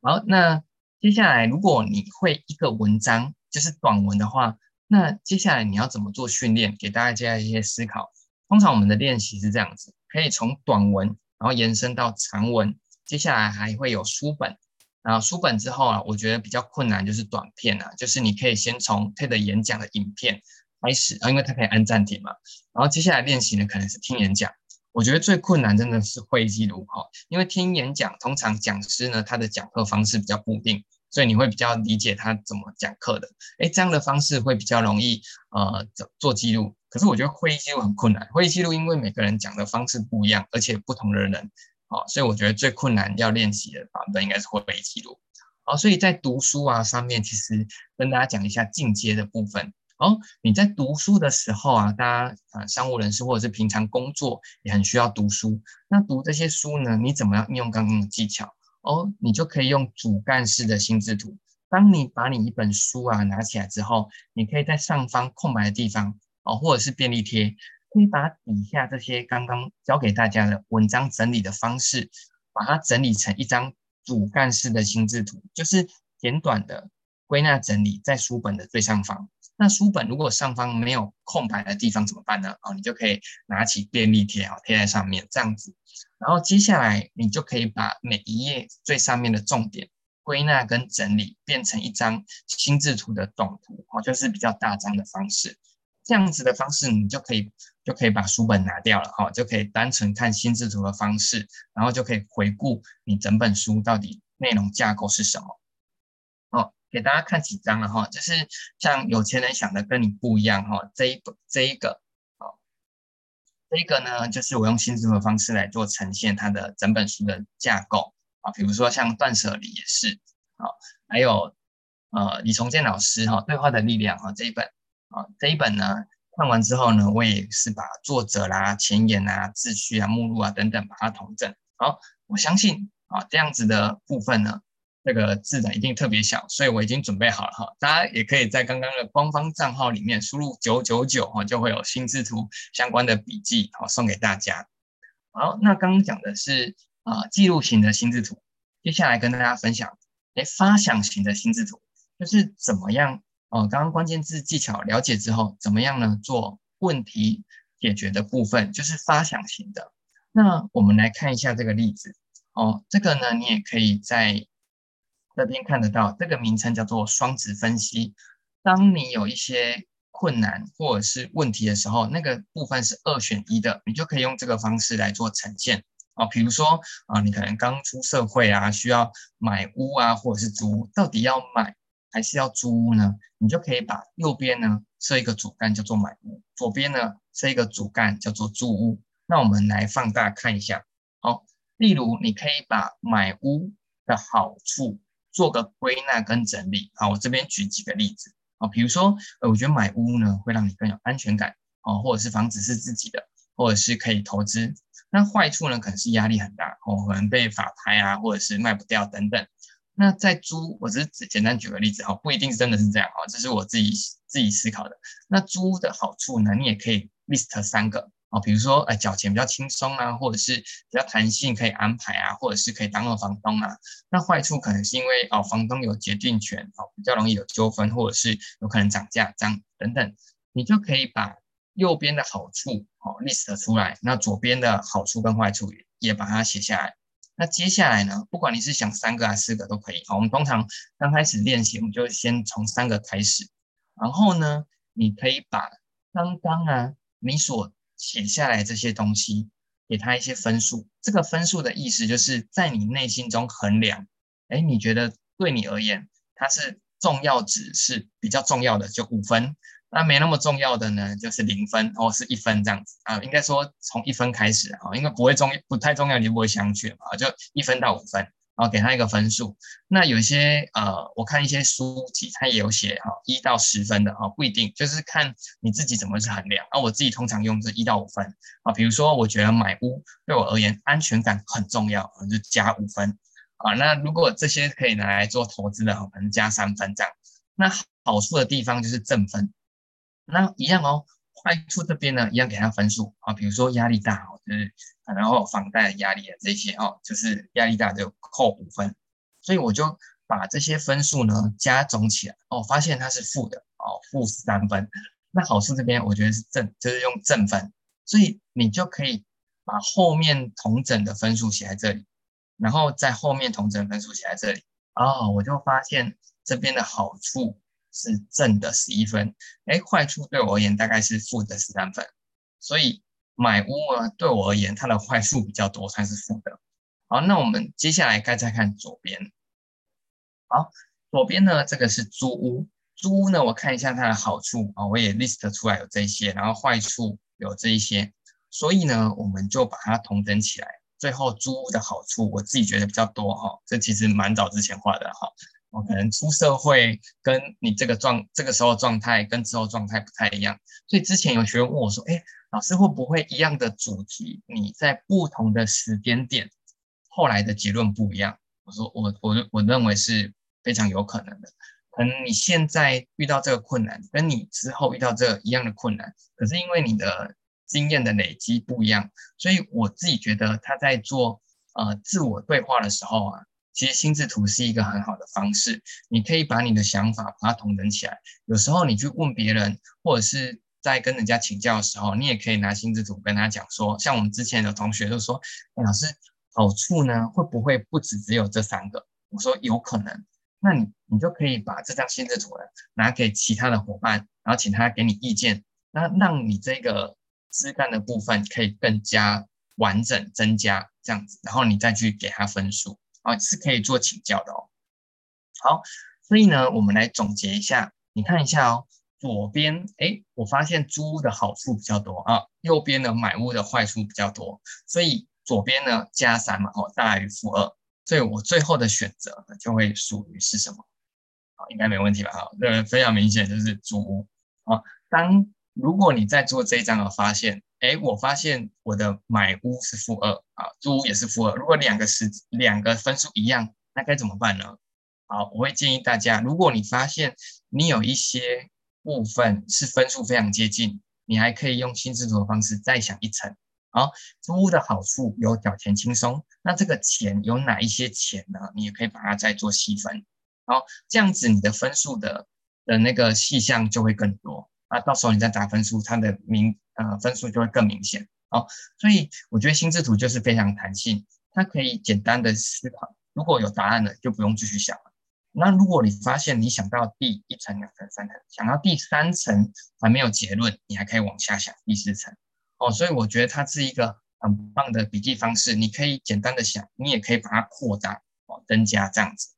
好，那接下来如果你会一个文章，就是短文的话，那接下来你要怎么做训练？给大家一些思考。通常我们的练习是这样子，可以从短文然后延伸到长文，接下来还会有书本。然后书本之后啊，我觉得比较困难就是短片啊，就是你可以先从 TED 演讲的影片开始啊，因为它可以按暂停嘛。然后接下来练习呢，可能是听演讲。我觉得最困难真的是会议记录哈，因为听演讲通常讲师呢，他的讲课方式比较固定，所以你会比较理解他怎么讲课的。诶，这样的方式会比较容易呃做做记录。可是我觉得会议记录很困难，会议记录因为每个人讲的方式不一样，而且不同的人。哦，所以我觉得最困难要练习的版本应该是会议记录。好，所以在读书啊上面，其实跟大家讲一下进阶的部分。哦，你在读书的时候啊，大家啊商务人士或者是平常工作也很需要读书。那读这些书呢，你怎么样运用刚刚的技巧？哦，你就可以用主干式的心智图。当你把你一本书啊拿起来之后，你可以在上方空白的地方哦，或者是便利贴。可以把底下这些刚刚教给大家的文章整理的方式，把它整理成一张主干式的心智图，就是简短的归纳整理在书本的最上方。那书本如果上方没有空白的地方怎么办呢？哦，你就可以拿起便利贴啊，贴在上面这样子。然后接下来你就可以把每一页最上面的重点归纳跟整理，变成一张心智图的总图哦，就是比较大张的方式。这样子的方式，你就可以就可以把书本拿掉了哈，就可以单纯看心智图的方式，然后就可以回顾你整本书到底内容架构是什么。哦，给大家看几张了哈，就是像有钱人想的跟你不一样哈，这一这一个，哦，这一个呢，就是我用心智的方式来做呈现它的整本书的架构啊，比如说像断舍离也是啊，还有呃李崇建老师哈，对话的力量哈这一本。啊，这一本呢，看完之后呢，我也是把作者啦、前言啊、秩序啊、目录啊等等把它统整。好，我相信啊，这样子的部分呢，这个字呢一定特别小，所以我已经准备好了哈。大家也可以在刚刚的官方账号里面输入九九九哈，就会有心智图相关的笔记好送给大家。好，那刚刚讲的是啊记录型的心智图，接下来跟大家分享，哎，发想型的心智图就是怎么样？哦，刚刚关键字技巧了解之后，怎么样呢？做问题解决的部分就是发想型的。那我们来看一下这个例子。哦，这个呢，你也可以在这边看得到，这个名称叫做双值分析。当你有一些困难或者是问题的时候，那个部分是二选一的，你就可以用这个方式来做呈现。哦，比如说啊，你可能刚出社会啊，需要买屋啊，或者是租屋，到底要买还是要租屋呢？你就可以把右边呢设一个主干叫做买屋，左边呢设一个主干叫做租屋。那我们来放大看一下，好，例如你可以把买屋的好处做个归纳跟整理。好，我这边举几个例子，啊，比如说，呃，我觉得买屋呢会让你更有安全感，哦，或者是房子是自己的，或者是可以投资。那坏处呢可能是压力很大，哦，可能被法拍啊，或者是卖不掉等等。那在租，我只是简单举个例子哈，不一定真的是这样哈，这是我自己自己思考的。那租的好处呢，你也可以 list 三个啊，比如说哎，缴钱比较轻松啊，或者是比较弹性可以安排啊，或者是可以当个房东啊。那坏处可能是因为哦，房东有决定权哦，比较容易有纠纷，或者是有可能涨价这样等等。你就可以把右边的好处哦 list 出来，那左边的好处跟坏处也也把它写下来。那接下来呢，不管你是想三个还是四个都可以。好，我们通常刚开始练习，我们就先从三个开始。然后呢，你可以把刚刚啊你所写下来这些东西，给他一些分数。这个分数的意思就是在你内心中衡量，哎，你觉得对你而言，它是重要值是比较重要的，就五分。那没那么重要的呢，就是零分或是一分这样子啊，应该说从一分开始啊，因为不会重不太重要，你就不会想去嘛，就一分到五分，然后给他一个分数。那有些呃，我看一些书籍，他也有写哈一到十分的啊，不一定，就是看你自己怎么去衡量。啊，我自己通常用这一到五分啊，比如说我觉得买屋对我而言安全感很重要，就加五分啊。那如果这些可以拿来做投资的，可能加三分这样。那好处的地方就是正分。那一样哦，坏处这边呢，一样给他分数啊，比如说压力大，就是然后房贷的压力啊这些哦，就是压力大就扣五分，所以我就把这些分数呢加总起来哦，发现它是负的哦，负十三分。那好处这边我觉得是正，就是用正分，所以你就可以把后面同整的分数写在这里，然后在后面同整分数写在这里，哦，我就发现这边的好处是正的十一分，哎，坏处对我而言大概是负的十三分，所以买屋啊，对我而言它的坏处比较多，算是负的。好，那我们接下来该再看左边。好，左边呢，这个是租屋。租屋呢，我看一下它的好处啊，我也 list 出来有这些，然后坏处有这一些，所以呢，我们就把它同等起来。最后租屋的好处，我自己觉得比较多哈，这其实蛮早之前画的哈。我可能出社会跟你这个状这个时候状态跟之后状态不太一样，所以之前有学员问我说，哎，老师会不会一样的主题，你在不同的时间点？后来的结论不一样，我说我我我认为是非常有可能的。可能你现在遇到这个困难，跟你之后遇到这一样的困难，可是因为你的经验的累积不一样，所以我自己觉得他在做呃自我对话的时候啊，其实心智图是一个很好的方式。你可以把你的想法把它统整起来。有时候你去问别人，或者是在跟人家请教的时候，你也可以拿心智图跟他讲说，像我们之前的同学就说，哎，老师。好处呢，会不会不止只有这三个？我说有可能，那你你就可以把这张心智图呢拿给其他的伙伴，然后请他给你意见，那让你这个枝干的部分可以更加完整增加这样子，然后你再去给他分数啊，是可以做请教的哦。好，所以呢，我们来总结一下，你看一下哦，左边哎，我发现租屋的好处比较多啊，右边呢买屋的坏处比较多，所以。左边呢加三嘛，哦，大于负二，所以我最后的选择就会属于是什么？好，应该没问题吧？啊，这非常明显就是租屋。好，当如果你在做这一章而发现，哎，我发现我的买屋是负二啊，租屋也是负二。如果两个是两个分数一样，那该怎么办呢？好，我会建议大家，如果你发现你有一些部分是分数非常接近，你还可以用心智图的方式再想一层。好，租屋的好处有缴钱轻松，那这个钱有哪一些钱呢？你也可以把它再做细分。好，这样子你的分数的的那个细项就会更多。那到时候你再打分数，它的明呃分数就会更明显。好，所以我觉得心智图就是非常弹性，它可以简单的思考。如果有答案了，就不用继续想了。那如果你发现你想到第一层、两层、三层，想到第三层还没有结论，你还可以往下想第四层。哦，所以我觉得它是一个很棒的笔记方式，你可以简单的想，你也可以把它扩大哦，增加这样子。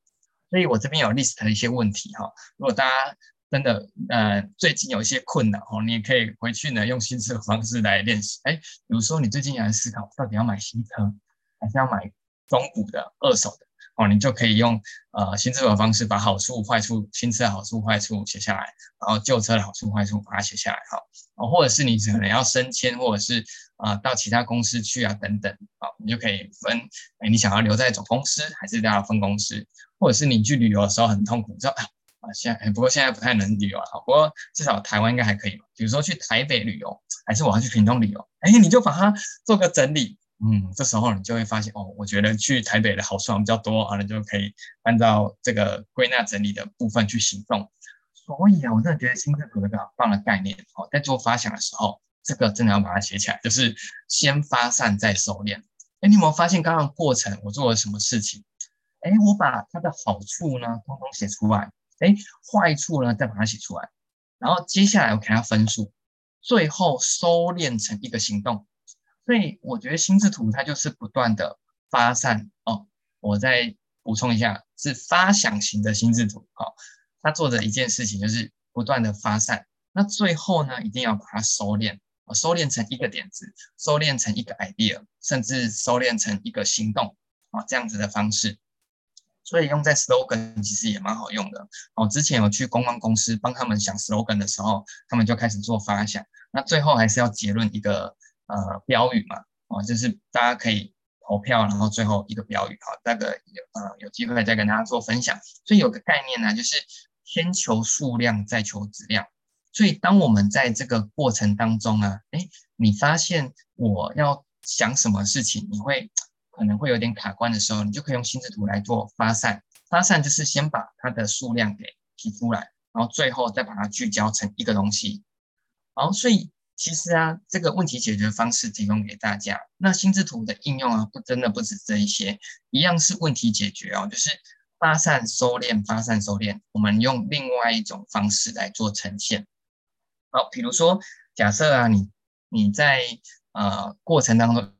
所以我这边有 list 的一些问题哈，如果大家真的呃最近有一些困难哦，你也可以回去呢用心智的方式来练习。哎，比如说你最近也在思考到底要买新车还是要买中古的二手的。哦，你就可以用呃新车的方式把好处坏处、新车的好处坏处写下来，然后旧车的好处坏处把它写下来哈。哦，或者是你可能要升迁，或者是啊、到其他公司去啊等等，啊，你就可以分，哎，你想要留在总公司还是要分公司，或者是你去旅游的时候很痛苦，你知道啊，现在不过现在不太能旅游了，不过至少台湾应该还可以嘛。比如说去台北旅游，还是我要去屏东旅游，哎，你就把它做个整理。嗯，这时候你就会发现哦，我觉得去台北的好处比较多啊，你就可以按照这个归纳整理的部分去行动。所以啊，我真的觉得心智图有一个很棒的概念哦，在做发想的时候，这个真的要把它写起来，就是先发散再收敛。哎，你有没有发现刚刚过程我做了什么事情？哎，我把它的好处呢，通通写出来，哎，坏处呢，再把它写出来，然后接下来我给它分数，最后收敛成一个行动。所以我觉得心智图它就是不断的发散哦。我再补充一下，是发想型的心智图。哦，它做的一件事情就是不断的发散。那最后呢，一定要把它收敛，收敛成一个点子，收敛成一个 idea，甚至收敛成一个行动啊，这样子的方式。所以用在 slogan 其实也蛮好用的。哦，之前有去公关公司帮他们想 slogan 的时候，他们就开始做发想。那最后还是要结论一个。呃，标语嘛，哦，就是大家可以投票，然后最后一个标语，好，那个有呃有机会再跟大家做分享。所以有个概念呢，就是先求数量，再求质量。所以当我们在这个过程当中啊，诶，你发现我要想什么事情，你会可能会有点卡关的时候，你就可以用心智图来做发散。发散就是先把它的数量给提出来，然后最后再把它聚焦成一个东西。好，所以。其实啊，这个问题解决方式提供给大家。那心智图的应用啊，不真的不止这一些，一样是问题解决哦，就是发散收敛，发散收敛。我们用另外一种方式来做呈现。好，比如说，假设啊，你你在呃过程当中。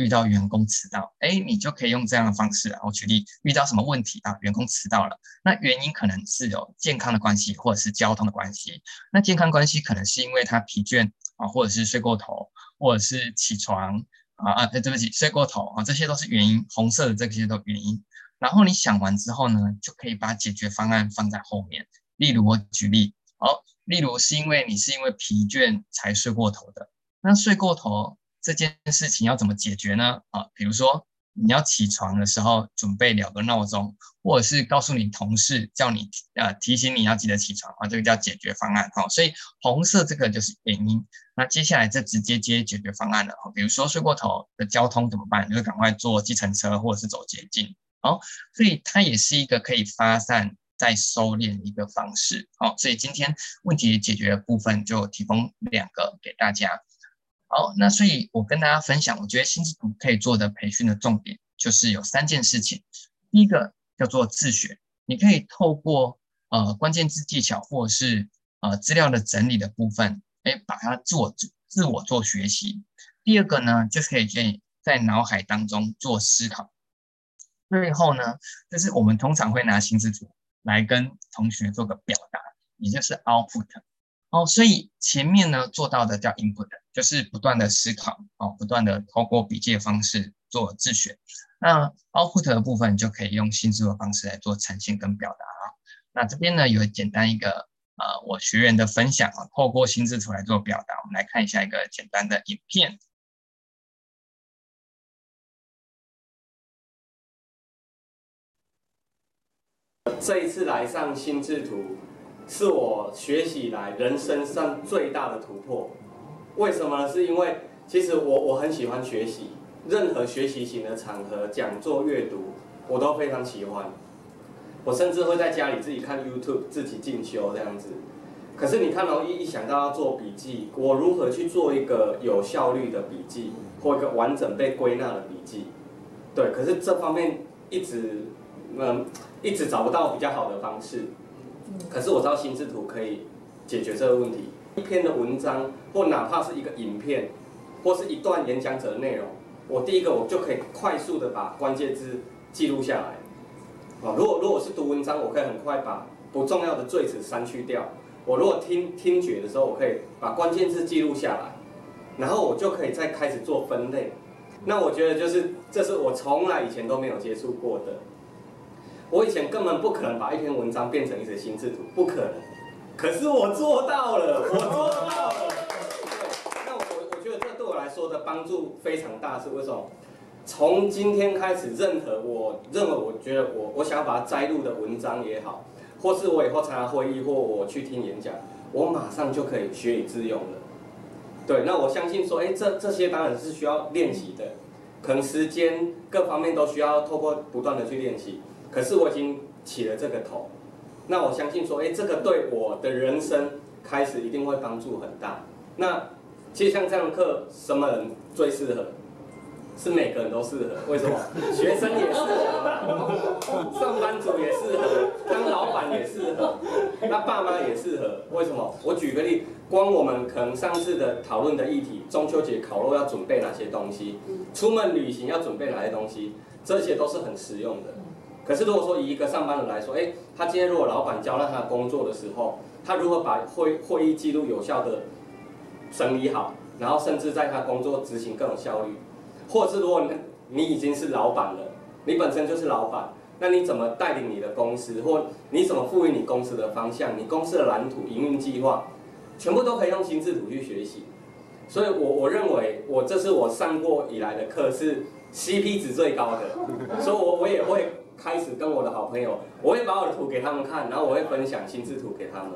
遇到员工迟到，哎，你就可以用这样的方式。我举例，遇到什么问题啊？员工迟到了，那原因可能是有健康的关系，或者是交通的关系。那健康关系可能是因为他疲倦啊，或者是睡过头，或者是起床啊啊，对不起，睡过头啊，这些都是原因。红色的这些都原因。然后你想完之后呢，就可以把解决方案放在后面。例如我举例，好，例如是因为你是因为疲倦才睡过头的，那睡过头。这件事情要怎么解决呢？啊，比如说你要起床的时候准备两个闹钟，或者是告诉你同事叫你呃提醒你要记得起床啊，这个叫解决方案哈。所以红色这个就是原因，那接下来就直接接解决方案了。比如说睡过头的交通怎么办？就赶快坐计程车或者是走捷径。好，所以它也是一个可以发散再收敛一个方式。好，所以今天问题解决的部分就提供两个给大家。好，那所以我跟大家分享，我觉得心智图可以做的培训的重点就是有三件事情。第一个叫做自学，你可以透过呃关键字技巧或者是呃资料的整理的部分，哎，把它做自我做学习。第二个呢，就是可以建议在脑海当中做思考。最后呢，就是我们通常会拿心智图来跟同学做个表达，也就是 output。哦，所以前面呢做到的叫 input，就是不断的思考，哦，不断的透过笔记的方式做自学。那 output 的部分就可以用心智图的方式来做呈现跟表达啊。那这边呢有简单一个呃我学员的分享啊，透过心智图来做表达。我们来看一下一个简单的影片。这一次来上心智图。是我学习以来人生上最大的突破，为什么呢？是因为其实我我很喜欢学习，任何学习型的场合、讲座、阅读，我都非常喜欢。我甚至会在家里自己看 YouTube，自己进修这样子。可是你看到一一想到要做笔记，我如何去做一个有效率的笔记，或一个完整被归纳的笔记？对，可是这方面一直嗯一直找不到比较好的方式。可是我知道心智图可以解决这个问题。一篇的文章，或哪怕是一个影片，或是一段演讲者的内容，我第一个我就可以快速的把关键字记录下来。啊，如果如果是读文章，我可以很快把不重要的赘词删去掉。我如果听听觉的时候，我可以把关键字记录下来，然后我就可以再开始做分类。那我觉得就是这是我从来以前都没有接触过的。我以前根本不可能把一篇文章变成一则心智图，不可能。可是我做到了，我做到了。对，那我我觉得这对我来说的帮助非常大，是为什么？从今天开始，任何我认为我觉得我我想要把它摘录的文章也好，或是我以后参加会议或我去听演讲，我马上就可以学以致用了。对，那我相信说，哎，这这些当然是需要练习的，可能时间各方面都需要透过不断的去练习。可是我已经起了这个头，那我相信说，哎，这个对我的人生开始一定会帮助很大。那其实像这样的课，什么人最适合？是每个人都适合。为什么？学生也适合，上班族也适合，当老板也适合，那爸妈也适合。为什么？我举个例，光我们可能上次的讨论的议题，中秋节烤肉要准备哪些东西？出门旅行要准备哪些东西？这些都是很实用的。可是如果说以一个上班人来说，哎，他今天如果老板交代他工作的时候，他如何把会会议记录有效的整理好，然后甚至在他工作执行更有效率，或者是如果你你已经是老板了，你本身就是老板，那你怎么带领你的公司，或你怎么赋予你公司的方向，你公司的蓝图、营运计划，全部都可以用心智图去学习。所以我我认为我这是我上过以来的课是 CP 值最高的，所以我我也会。开始跟我的好朋友，我会把我的图给他们看，然后我会分享心智图给他们，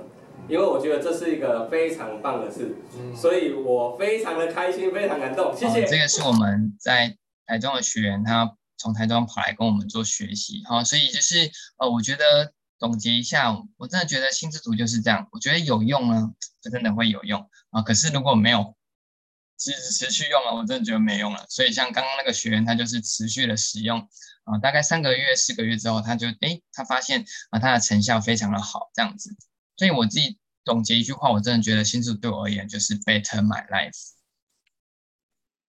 因为我觉得这是一个非常棒的事，所以我非常的开心，非常感动。谢谢。这个是我们在台中的学员，他从台中跑来跟我们做学习，好，所以就是呃，我觉得总结一下，我真的觉得心智图就是这样。我觉得有用呢，就真的会有用啊。可是如果没有持持续用了，我真的觉得没用了。所以像刚刚那个学员，他就是持续的使用啊，大概三个月、四个月之后，他就诶，他发现啊，他的成效非常的好，这样子。所以我自己总结一句话，我真的觉得心智对我而言就是 Better My Life。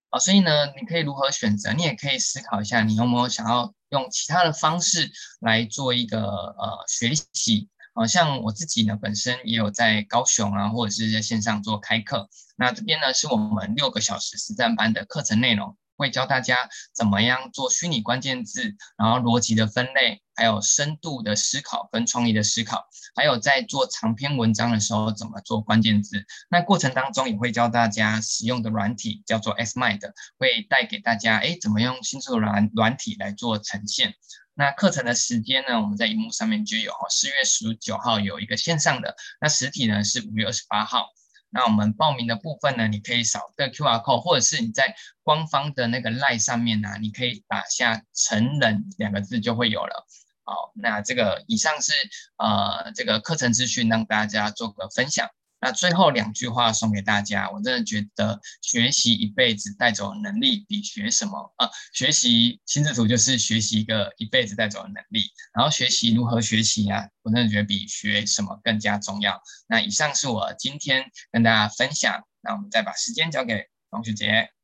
好，所以呢，你可以如何选择？你也可以思考一下，你有没有想要用其他的方式来做一个呃学习？好像我自己呢，本身也有在高雄啊，或者是在线上做开课。那这边呢，是我们六个小时实战班的课程内容。会教大家怎么样做虚拟关键字，然后逻辑的分类，还有深度的思考跟创意的思考，还有在做长篇文章的时候怎么做关键字。那过程当中也会教大家使用的软体叫做 SMind，会带给大家哎怎么用心智图软软体来做呈现。那课程的时间呢，我们在荧幕上面就有，四月十九号有一个线上的，那实体呢是五月二十八号。那我们报名的部分呢，你可以扫这个 QR code，或者是你在官方的那个 LINE 上面呢，你可以打下“成人”两个字就会有了。好，那这个以上是呃这个课程资讯，让大家做个分享。那最后两句话送给大家，我真的觉得学习一辈子带走的能力比学什么啊，学习心智图就是学习一个一辈子带走的能力，然后学习如何学习啊，我真的觉得比学什么更加重要。那以上是我今天跟大家分享，那我们再把时间交给王学姐。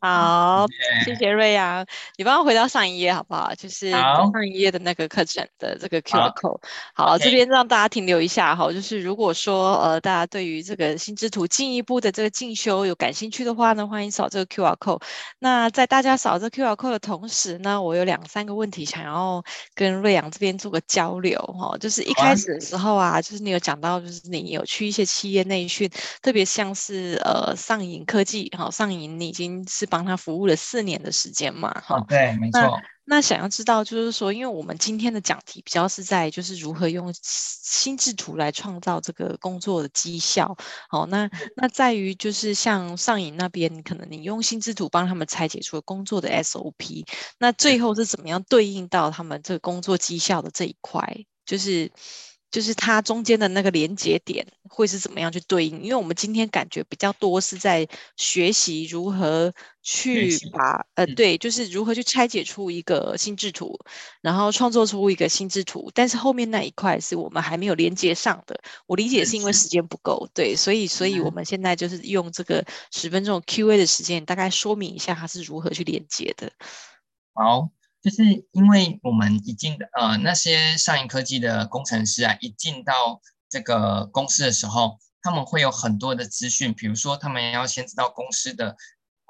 好，谢谢瑞阳，你帮我回到上一页好不好？就是上一页的那个课程的这个 QR code。好.这边让大家停留一下哈，就是如果说呃大家对于这个心智图进一步的这个进修有感兴趣的话呢，欢迎扫这个 QR code。那在大家扫这个 QR code 的同时呢，我有两三个问题想要跟瑞阳这边做个交流哈，就是一开始的时候啊，就是你有讲到，就是你有去一些企业内训，特别像是呃上银科技哈，上银你已经是。帮他服务了四年的时间嘛，哈、哦，对，没错。那想要知道，就是说，因为我们今天的讲题比较是在，就是如何用心智图来创造这个工作的绩效。好，那那在于就是像上影那边，可能你用心智图帮他们拆解出了工作的 SOP，那最后是怎么样对应到他们这个工作绩效的这一块，就是。就是它中间的那个连接点会是怎么样去对应？因为我们今天感觉比较多是在学习如何去把呃对，就是如何去拆解出一个心智图，然后创作出一个心智图。但是后面那一块是我们还没有连接上的。我理解是因为时间不够，对，所以所以我们现在就是用这个十分钟 Q&A 的时间，大概说明一下它是如何去连接的。好。就是因为我们一进呃那些上银科技的工程师啊，一进到这个公司的时候，他们会有很多的资讯，比如说他们要先知道公司的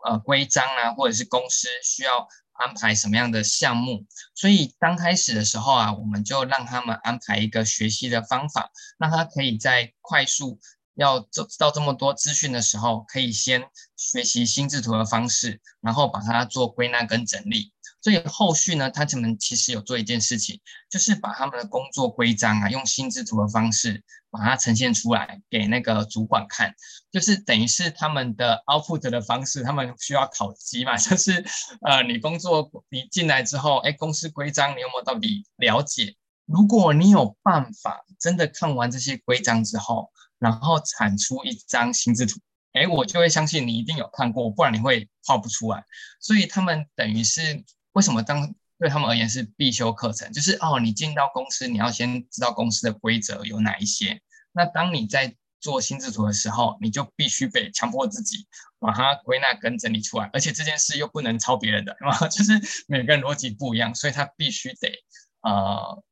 呃规章啊，或者是公司需要安排什么样的项目，所以刚开始的时候啊，我们就让他们安排一个学习的方法，让他可以在快速要知道这么多资讯的时候，可以先学习心智图的方式，然后把它做归纳跟整理。所以后续呢，他们其实有做一件事情，就是把他们的工作规章啊，用心智图的方式把它呈现出来给那个主管看，就是等于是他们的 output 的方式，他们需要考绩嘛，就是呃，你工作你进来之后，哎，公司规章你有没有到底了解？如果你有办法真的看完这些规章之后，然后产出一张心智图，哎，我就会相信你一定有看过，不然你会画不出来。所以他们等于是。为什么当对他们而言是必修课程？就是哦，你进到公司，你要先知道公司的规则有哪一些。那当你在做心智图的时候，你就必须被强迫自己把它归纳跟整理出来，而且这件事又不能抄别人的，就是每个人逻辑不一样，所以他必须得呃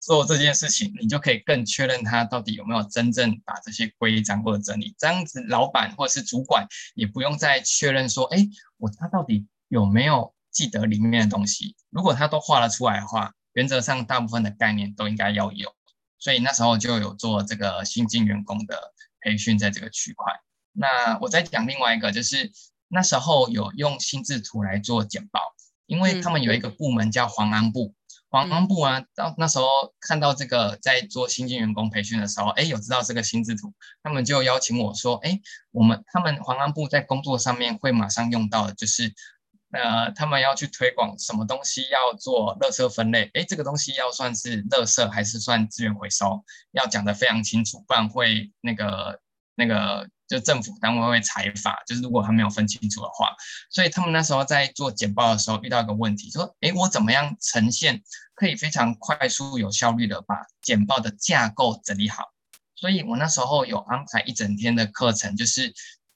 做这件事情，你就可以更确认他到底有没有真正把这些规章或者整理。这样子，老板或者是主管也不用再确认说，哎，我他到底有没有。记得里面的东西，如果他都画了出来的话，原则上大部分的概念都应该要有。所以那时候就有做这个新进员工的培训，在这个区块。那我再讲另外一个，就是那时候有用心智图来做简报，因为他们有一个部门叫黄安部，黄安部啊，到那时候看到这个在做新进员工培训的时候，哎，有知道这个心智图，他们就邀请我说，哎，我们他们黄安部在工作上面会马上用到的，就是。呃，他们要去推广什么东西要做垃圾分类，诶，这个东西要算是垃圾还是算资源回收，要讲得非常清楚，不然会那个那个就政府单位会裁罚，就是如果他没有分清楚的话，所以他们那时候在做简报的时候遇到一个问题，说，诶，我怎么样呈现可以非常快速有效率的把简报的架构整理好？所以我那时候有安排一整天的课程，就是。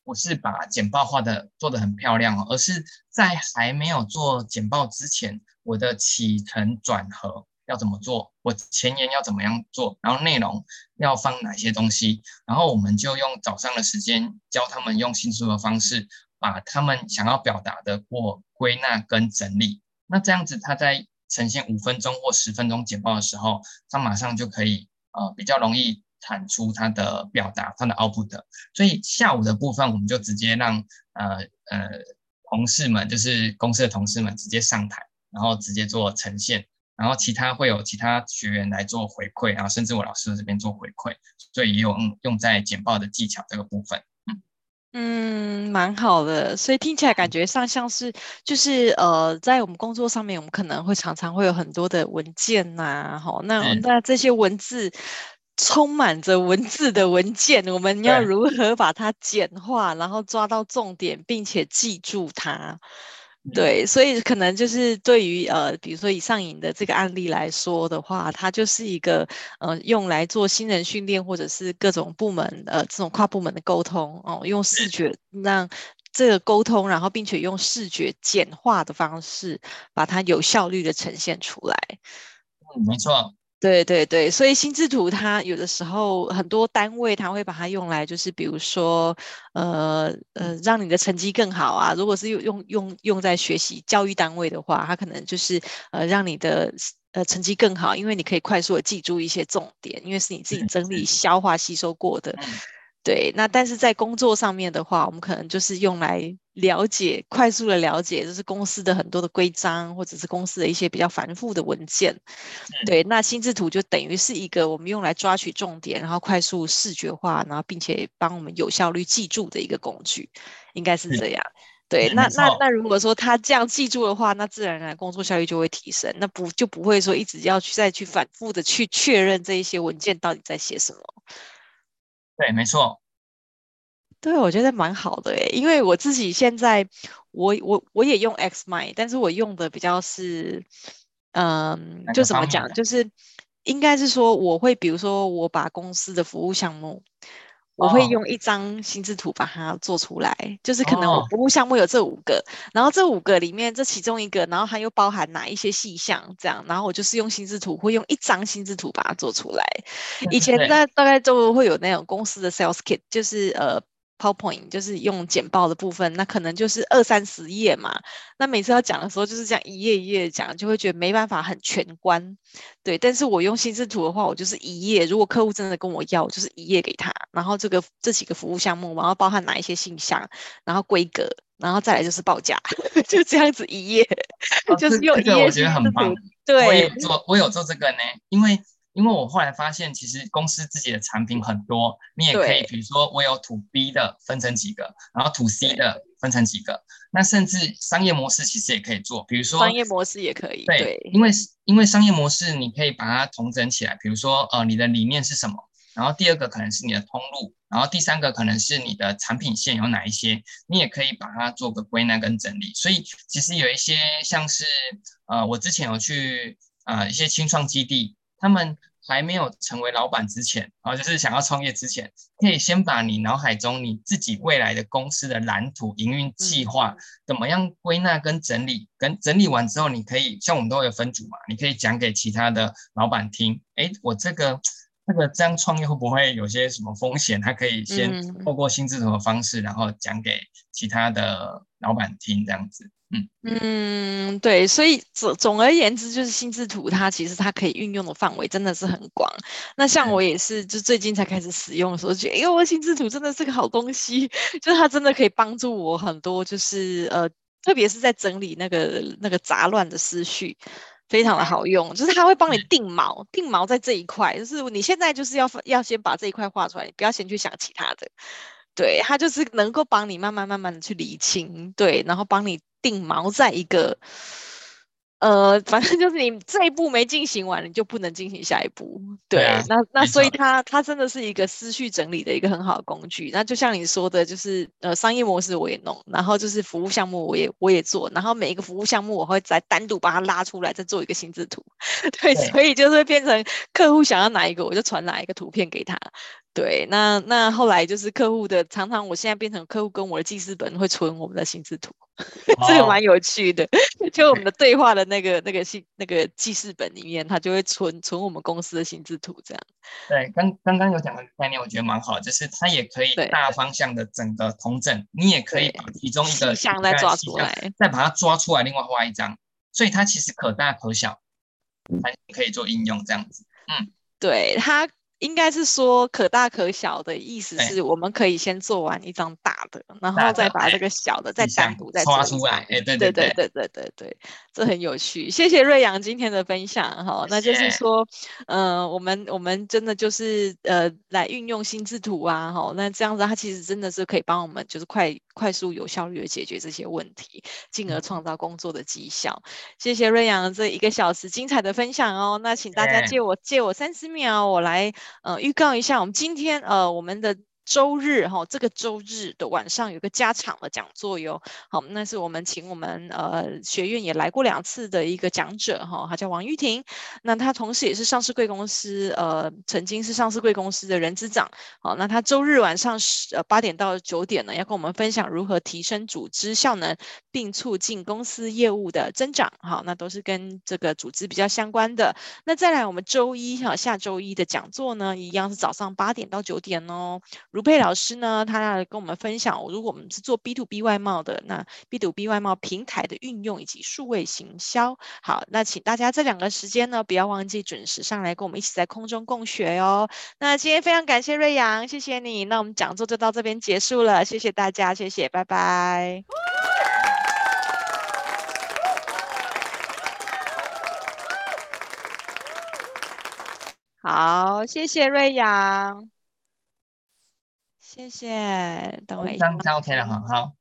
不是把简报画的做得很漂亮哦，而是在还没有做简报之前，我的起承转合要怎么做，我前言要怎么样做，然后内容要放哪些东西，然后我们就用早上的时间教他们用新书的方式，把他们想要表达的过归纳跟整理。那这样子他在呈现五分钟或十分钟简报的时候，他马上就可以呃比较容易。产出它的表达，它的 output，所以下午的部分我们就直接让呃呃同事们，就是公司的同事们直接上台，然后直接做呈现，然后其他会有其他学员来做回馈，然后甚至我老师这边做回馈，所以也有用用在简报的技巧这个部分。嗯，蛮好的，所以听起来感觉上像是就是呃，在我们工作上面，我们可能会常常会有很多的文件呐、啊，好，那那这些文字。充满着文字的文件，我们要如何把它简化，然后抓到重点，并且记住它？对，所以可能就是对于呃，比如说以上瘾的这个案例来说的话，它就是一个呃，用来做新人训练或者是各种部门呃这种跨部门的沟通哦，用视觉让这个沟通，然后并且用视觉简化的方式，把它有效率的呈现出来。嗯，没错。对对对，所以心智图它有的时候很多单位它会把它用来，就是比如说，呃呃，让你的成绩更好啊。如果是用用用用在学习教育单位的话，它可能就是呃让你的呃成绩更好，因为你可以快速的记住一些重点，因为是你自己整理、消化、吸收过的。对，那但是在工作上面的话，我们可能就是用来了解、快速的了解，就是公司的很多的规章，或者是公司的一些比较繁复的文件。对，那心智图就等于是一个我们用来抓取重点，然后快速视觉化，然后并且帮我们有效率记住的一个工具，应该是这样。对，那那那如果说他这样记住的话，那自然而然工作效率就会提升，那不就不会说一直要去再去反复的去确认这一些文件到底在写什么。对，没错。对，我觉得蛮好的诶，因为我自己现在，我我我也用 XMind，但是我用的比较是，嗯，就怎么讲，就是应该是说，我会比如说，我把公司的服务项目。我会用一张心智图把它做出来，就是可能我服务项目有这五个，然后这五个里面这其中一个，然后它又包含哪一些细项，这样，然后我就是用心智图，会用一张心智图把它做出来。以前在大概就会有那种公司的 sales kit，就是呃。PowerPoint 就是用简报的部分，那可能就是二三十页嘛。那每次要讲的时候，就是这样一页一页讲，就会觉得没办法很全观。对，但是我用心智图的话，我就是一页。如果客户真的跟我要，我就是一页给他。然后这个这几个服务项目，然后包含哪一些信箱，然后规格，然后再来就是报价，就这样子一页，哦、就是用一页。这个我觉得很棒。对，我有做，我有做这个呢，因为。因为我后来发现，其实公司自己的产品很多，你也可以，比如说我有 to B 的分成几个，然后 to C 的分成几个，那甚至商业模式其实也可以做，比如说商业模式也可以，对，对因为因为商业模式你可以把它统整起来，比如说呃你的理念是什么，然后第二个可能是你的通路，然后第三个可能是你的产品线有哪一些，你也可以把它做个归纳跟整理。所以其实有一些像是呃我之前有去呃一些青创基地，他们。还没有成为老板之前，啊，就是想要创业之前，可以先把你脑海中你自己未来的公司的蓝图、营运计划怎么样归纳跟整理，跟整理完之后，你可以像我们都有分组嘛，你可以讲给其他的老板听。诶，我这个这个这样创业会不会有些什么风险？他可以先透过心智图的方式，然后讲给其他的老板听，这样子。嗯嗯，对，所以总总而言之，就是心智图它其实它可以运用的范围真的是很广。那像我也是，就最近才开始使用的时候，觉得哎呦，心智图真的是个好东西，就是它真的可以帮助我很多，就是呃，特别是在整理那个那个杂乱的思绪，非常的好用。就是它会帮你定锚，定锚在这一块，就是你现在就是要要先把这一块画出来，你不要先去想其他的。对，它就是能够帮你慢慢慢慢的去理清，对，然后帮你定锚在一个。呃，反正就是你这一步没进行完，你就不能进行下一步。对，对啊、那那所以它它真的是一个思绪整理的一个很好的工具。那就像你说的，就是呃商业模式我也弄，然后就是服务项目我也我也做，然后每一个服务项目我会再单独把它拉出来，再做一个心智图。对，对所以就是会变成客户想要哪一个，我就传哪一个图片给他。对，那那后来就是客户的，常常我现在变成客户跟我的记事本会存我们的心智图。这个蛮有趣的，就我们的对话的那个那个信那个记事本里面，它就会存存我们公司的心智图这样。对，刚刚刚有讲的概念，我觉得蛮好，就是它也可以大方向的整个同整，你也可以把其中一个项再抓出来，再把它抓出来，另外画一张，所以它其实可大可小，还可以做应用这样子。嗯，对它。应该是说可大可小的意思是我们可以先做完一张大的，然后再把这个小的再单独再抓出来。哎，对对对对对。对对，这很有趣。谢谢瑞阳今天的分享哈，那就是说，呃，我们我们真的就是呃来运用心智图啊哈，那这样子它其实真的是可以帮我们就是快快速有效率的解决这些问题，进而创造工作的绩效。谢谢瑞阳这一个小时精彩的分享哦，那请大家借我借我三十秒，我来。呃，预告一下，我们今天呃，我们的。周日哈，这个周日的晚上有个加场的讲座哟。好，那是我们请我们呃学院也来过两次的一个讲者哈，他叫王玉婷。那他同时也是上市贵公司呃，曾经是上市贵公司的人资长。好，那他周日晚上十呃八点到九点呢，要跟我们分享如何提升组织效能，并促进公司业务的增长。好，那都是跟这个组织比较相关的。那再来我们周一哈，下周一的讲座呢，一样是早上八点到九点哦。如佩老师呢，他要跟我们分享，如果我们是做 B to B 外贸的，那 B to B 外贸平台的运用以及数位行销。好，那请大家这两个时间呢，不要忘记准时上来跟我们一起在空中共学哦。那今天非常感谢瑞阳，谢谢你。那我们讲座就到这边结束了，谢谢大家，谢谢，拜拜。好，谢谢瑞阳。谢谢，等我一下。这样 OK 了，好好。